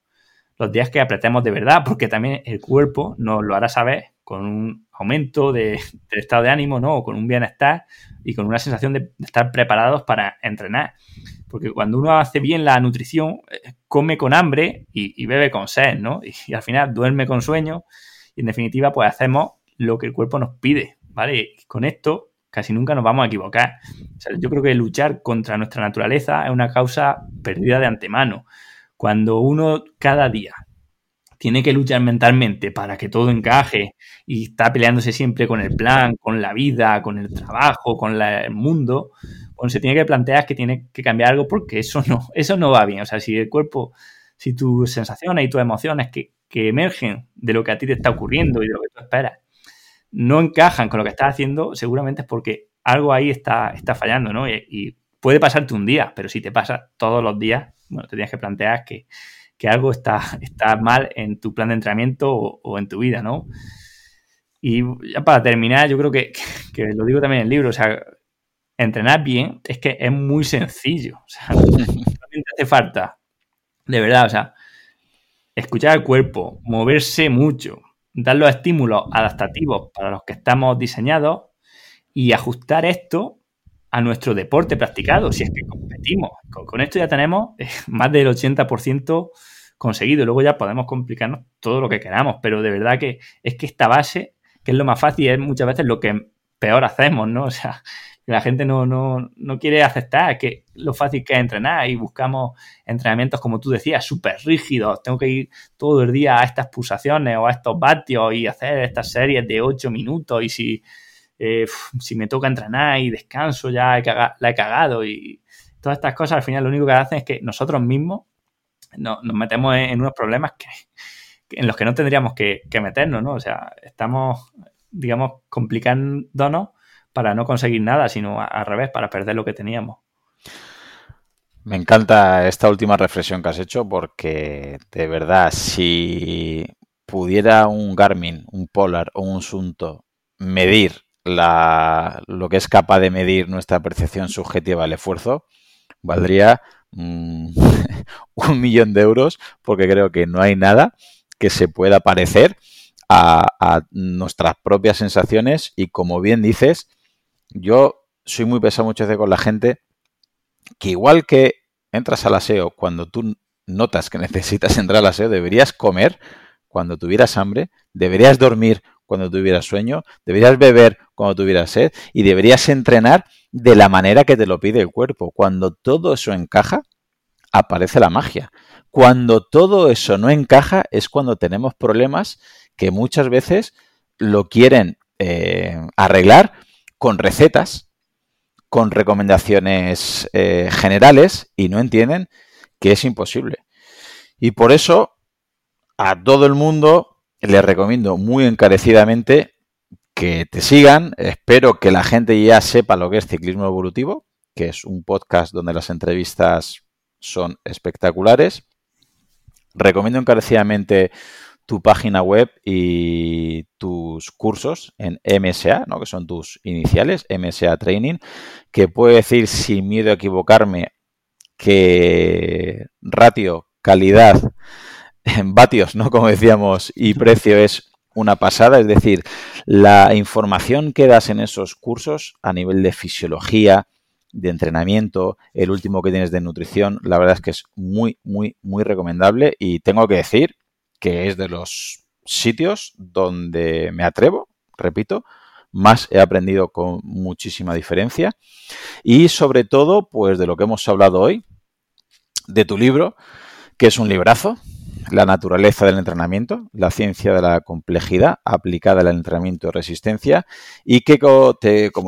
los días que apretemos de verdad, porque también el cuerpo nos lo hará saber con un aumento de, del estado de ánimo, ¿no? O con un bienestar y con una sensación de, estar preparados para entrenar. Porque cuando uno hace bien la nutrición, eh, come con hambre y, bebe con sed, ¿no? Y, al final duerme con sueño y en definitiva pues hacemos lo que el cuerpo nos pide, ¿vale? Y con esto casi nunca nos vamos a equivocar. yo creo que luchar contra nuestra naturaleza es una causa perdida de antemano. Cuando uno cada día tiene que luchar mentalmente para que todo encaje y está peleándose siempre con el plan, con la vida, con el trabajo, con el mundo, bueno, se tiene que plantear que tiene que cambiar algo porque eso no, eso no va bien. O sea, si el cuerpo, si tus sensaciones y tus emociones que, que emergen de lo que a ti te está ocurriendo y de lo que tú esperas no encajan con lo que estás haciendo, seguramente es porque algo ahí está, está fallando, ¿no? Y, puede pasarte un día, pero si te pasa todos los días, bueno, te tienes que plantear que, algo está, está mal en tu plan de entrenamiento o, en tu vida, ¿no? Y ya para terminar, yo creo que, que, lo digo también en el libro, o sea, entrenar bien es que es muy sencillo. O sea, solamente hace falta, de verdad, o sea, escuchar al cuerpo, moverse mucho, dar los estímulos adaptativos para los que estamos diseñados y ajustar esto a nuestro deporte practicado, si es que competimos. Con, esto ya tenemos eh, más del 80% conseguido. Luego ya podemos complicarnos todo lo que queramos, pero de verdad que es que esta base, que es lo más fácil, es muchas veces lo que peor hacemos, ¿no? O sea, la gente no, no, no, quiere aceptar que lo fácil que es entrenar y buscamos entrenamientos, como tú decías, súper rígidos. Tengo que ir todo el día a estas pulsaciones o a estos vatios y hacer estas series de 8 minutos y si, eh, si me toca entrenar y descanso ya la he cagado y todas estas cosas al final lo único que hacen es que nosotros mismos nos, metemos en, unos problemas que, en los que no tendríamos que, que meternos, ¿no? O sea, estamos, digamos, complicándonos para no conseguir nada, sino al revés, para perder lo que teníamos. Me encanta esta última reflexión que has hecho porque de verdad, si pudiera un Garmin, un Polar o un Sunto medir la, lo que es capaz de medir nuestra percepción subjetiva del esfuerzo, valdría mm, un millón de euros porque creo que no hay nada que se pueda parecer a, a, nuestras propias sensaciones y como bien dices, yo soy muy pesado muchas veces con la gente que igual que entras al aseo cuando tú notas que necesitas entrar al aseo, deberías comer cuando tuvieras hambre, deberías dormir cuando tuvieras sueño, deberías beber cuando tuvieras sed y deberías entrenar de la manera que te lo pide el cuerpo. Cuando todo eso encaja, aparece la magia. Cuando todo eso no encaja es cuando tenemos problemas que muchas veces lo quieren eh, arreglar con recetas, con recomendaciones eh, generales y no entienden que es imposible. Y por eso a todo el mundo les recomiendo muy encarecidamente que te sigan. Espero que la gente ya sepa lo que es ciclismo evolutivo, que es un podcast donde las entrevistas son espectaculares. Recomiendo encarecidamente tu página web y tus cursos en MSA, ¿no? que son tus iniciales, MSA Training, que puedo decir sin miedo a equivocarme que ratio, calidad, en vatios, ¿no? Como decíamos, y precio es una pasada, es decir, la información que das en esos cursos a nivel de fisiología, de entrenamiento, el último que tienes de nutrición, la verdad es que es muy, muy, muy recomendable y tengo que decir que es de los sitios donde me atrevo, repito, más he aprendido con muchísima diferencia. Y sobre todo, pues de lo que hemos hablado hoy, de tu libro, que es un librazo, La naturaleza del entrenamiento, la ciencia de la complejidad aplicada al entrenamiento de resistencia y que, como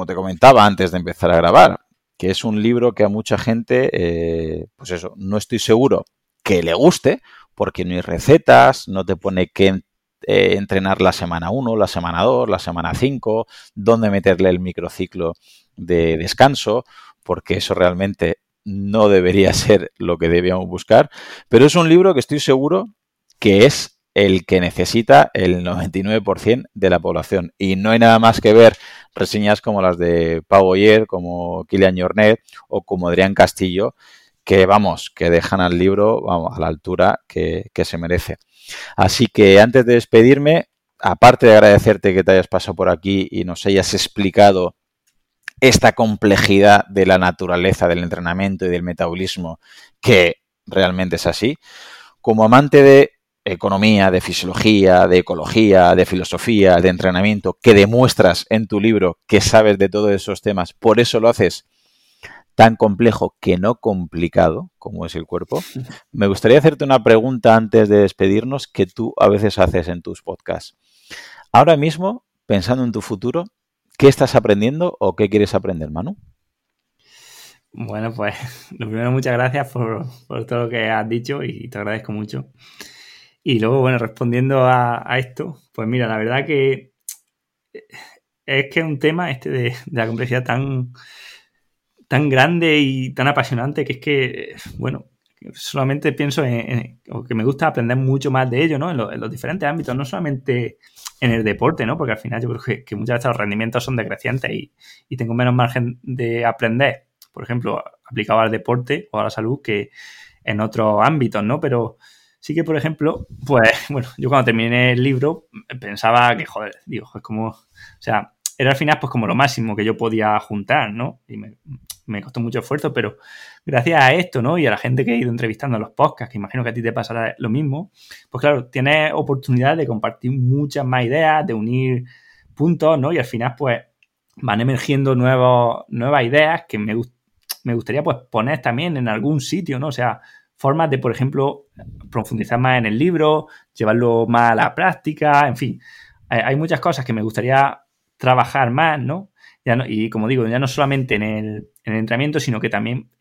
te comentaba antes de empezar a grabar, que es un libro que a mucha gente, eh, pues eso, no estoy seguro que le guste porque no hay recetas, no te pone qué eh, entrenar la semana 1, la semana 2, la semana 5, dónde meterle el microciclo de descanso, porque eso realmente no debería ser lo que debíamos buscar. Pero es un libro que estoy seguro que es el que necesita el 99% de la población. Y no hay nada más que ver reseñas como las de Pau Boyer, como Kilian Jornet o como Adrián Castillo, que vamos, que dejan al libro a la altura que, que se merece. Así que antes de despedirme, aparte de agradecerte que te hayas pasado por aquí y nos hayas explicado esta complejidad de la naturaleza del entrenamiento y del metabolismo, que realmente es así, como amante de economía, de fisiología, de ecología, de filosofía, de entrenamiento, que demuestras en tu libro que sabes de todos esos temas, por eso lo haces tan complejo que no complicado como es el cuerpo. Me gustaría hacerte una pregunta antes de despedirnos que tú a veces haces en tus podcasts. Ahora mismo, pensando en tu futuro, ¿qué estás aprendiendo o qué quieres aprender, Manu? Bueno, pues lo primero, muchas gracias por, todo lo que has dicho y te agradezco mucho. Y luego, bueno, respondiendo a, esto, pues mira, la verdad que es que es un tema este de, la complejidad tan, tan grande y tan apasionante que es que, bueno, solamente pienso en, o que me gusta aprender mucho más de ello, ¿no? En, los diferentes ámbitos, no solamente en el deporte, ¿no? Porque al final yo creo que, muchas veces los rendimientos son decrecientes y, y tengo menos margen de aprender por ejemplo, aplicado al deporte o a la salud que en otros ámbitos, ¿no? Pero sí que, por ejemplo, pues, bueno, yo cuando terminé el libro pensaba que, joder, digo, es como, o sea, era al final pues como lo máximo que yo podía juntar, ¿no? Y me, costó mucho esfuerzo, pero gracias a esto, ¿no? Y a la gente que he ido entrevistando en los podcasts, que imagino que a ti te pasará lo mismo, pues claro, tienes oportunidad de compartir muchas más ideas, de unir puntos, ¿no? Y al final, pues, van emergiendo nuevas ideas que me, me gustaría pues poner también en algún sitio, ¿no? O sea, formas de, por ejemplo, profundizar más en el libro, llevarlo más a la práctica, en fin. Hay muchas cosas que me gustaría trabajar más, ¿no? Ya no y como digo, ya no solamente en el, en el entrenamiento, sino que también,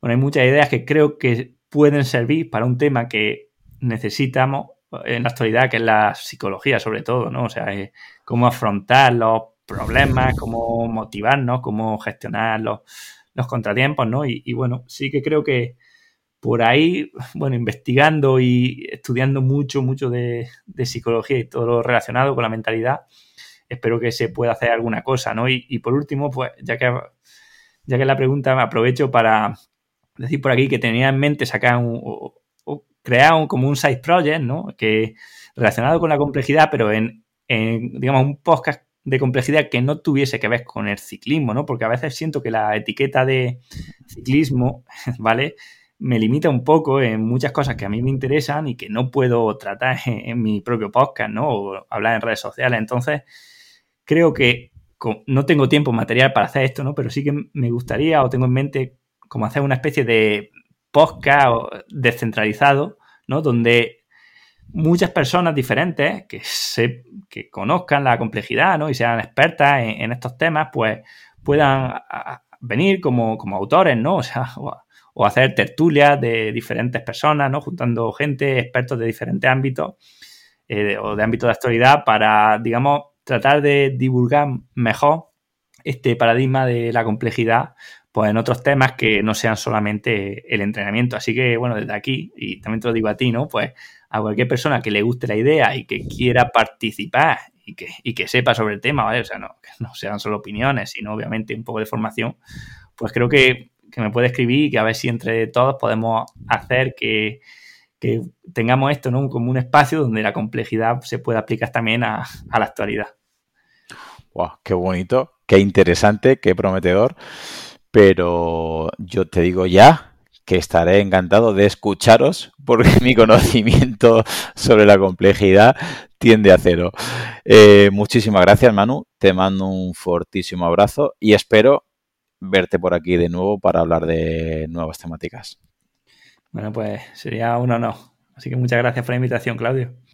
bueno, hay muchas ideas que creo que pueden servir para un tema que necesitamos en la actualidad, que es la psicología sobre todo, ¿no? O sea, cómo afrontar los problemas, cómo motivarnos, cómo gestionar los, los contratiempos, ¿no? Y, bueno, sí que creo que por ahí, bueno, investigando y estudiando mucho, mucho de, psicología y todo lo relacionado con la mentalidad, espero que se pueda hacer alguna cosa, ¿no? Y, por último, pues ya que, ya que la pregunta me aprovecho para decir por aquí que tenía en mente sacar un, o, crear un, como un side project, ¿no? Que relacionado con la complejidad, pero en, en digamos, un podcast de complejidad que no tuviese que ver con el ciclismo, ¿no? Porque a veces siento que la etiqueta de ciclismo, ¿vale? Me limita un poco en muchas cosas que a mí me interesan y que no puedo tratar en, mi propio podcast, ¿no? O hablar en redes sociales. Entonces, creo que no tengo tiempo material para hacer esto, ¿no? Pero sí que me gustaría o tengo en mente como hacer una especie de podcast descentralizado, ¿no? Donde muchas personas diferentes que, se, que conozcan la complejidad ¿no? y sean expertas en, estos temas, pues puedan venir como, como, autores, ¿no? O sea, o, hacer tertulias de diferentes personas, ¿no? Juntando gente, expertos de diferentes ámbitos eh, o de ámbitos de actualidad para, digamos, tratar de divulgar mejor este paradigma de la complejidad pues en otros temas que no sean solamente el entrenamiento. Así que, bueno, desde aquí, y también te lo digo a ti, ¿no? Pues a cualquier persona que le guste la idea y que quiera participar y que, que sepa sobre el tema, ¿vale? O sea, no, que no sean solo opiniones, sino obviamente un poco de formación, pues creo que, me puede escribir y que a ver si entre todos podemos hacer que, tengamos esto, ¿no? Como un espacio donde la complejidad se pueda aplicar también a, a la actualidad. Wow, qué bonito, qué interesante, qué prometedor. Pero yo te digo ya que estaré encantado de escucharos porque mi conocimiento sobre la complejidad tiende a cero. Eh, muchísimas gracias, Manu. Te mando un fortísimo abrazo y espero verte por aquí de nuevo para hablar de nuevas temáticas. Bueno, pues sería un honor. Así que muchas gracias por la invitación, Claudio.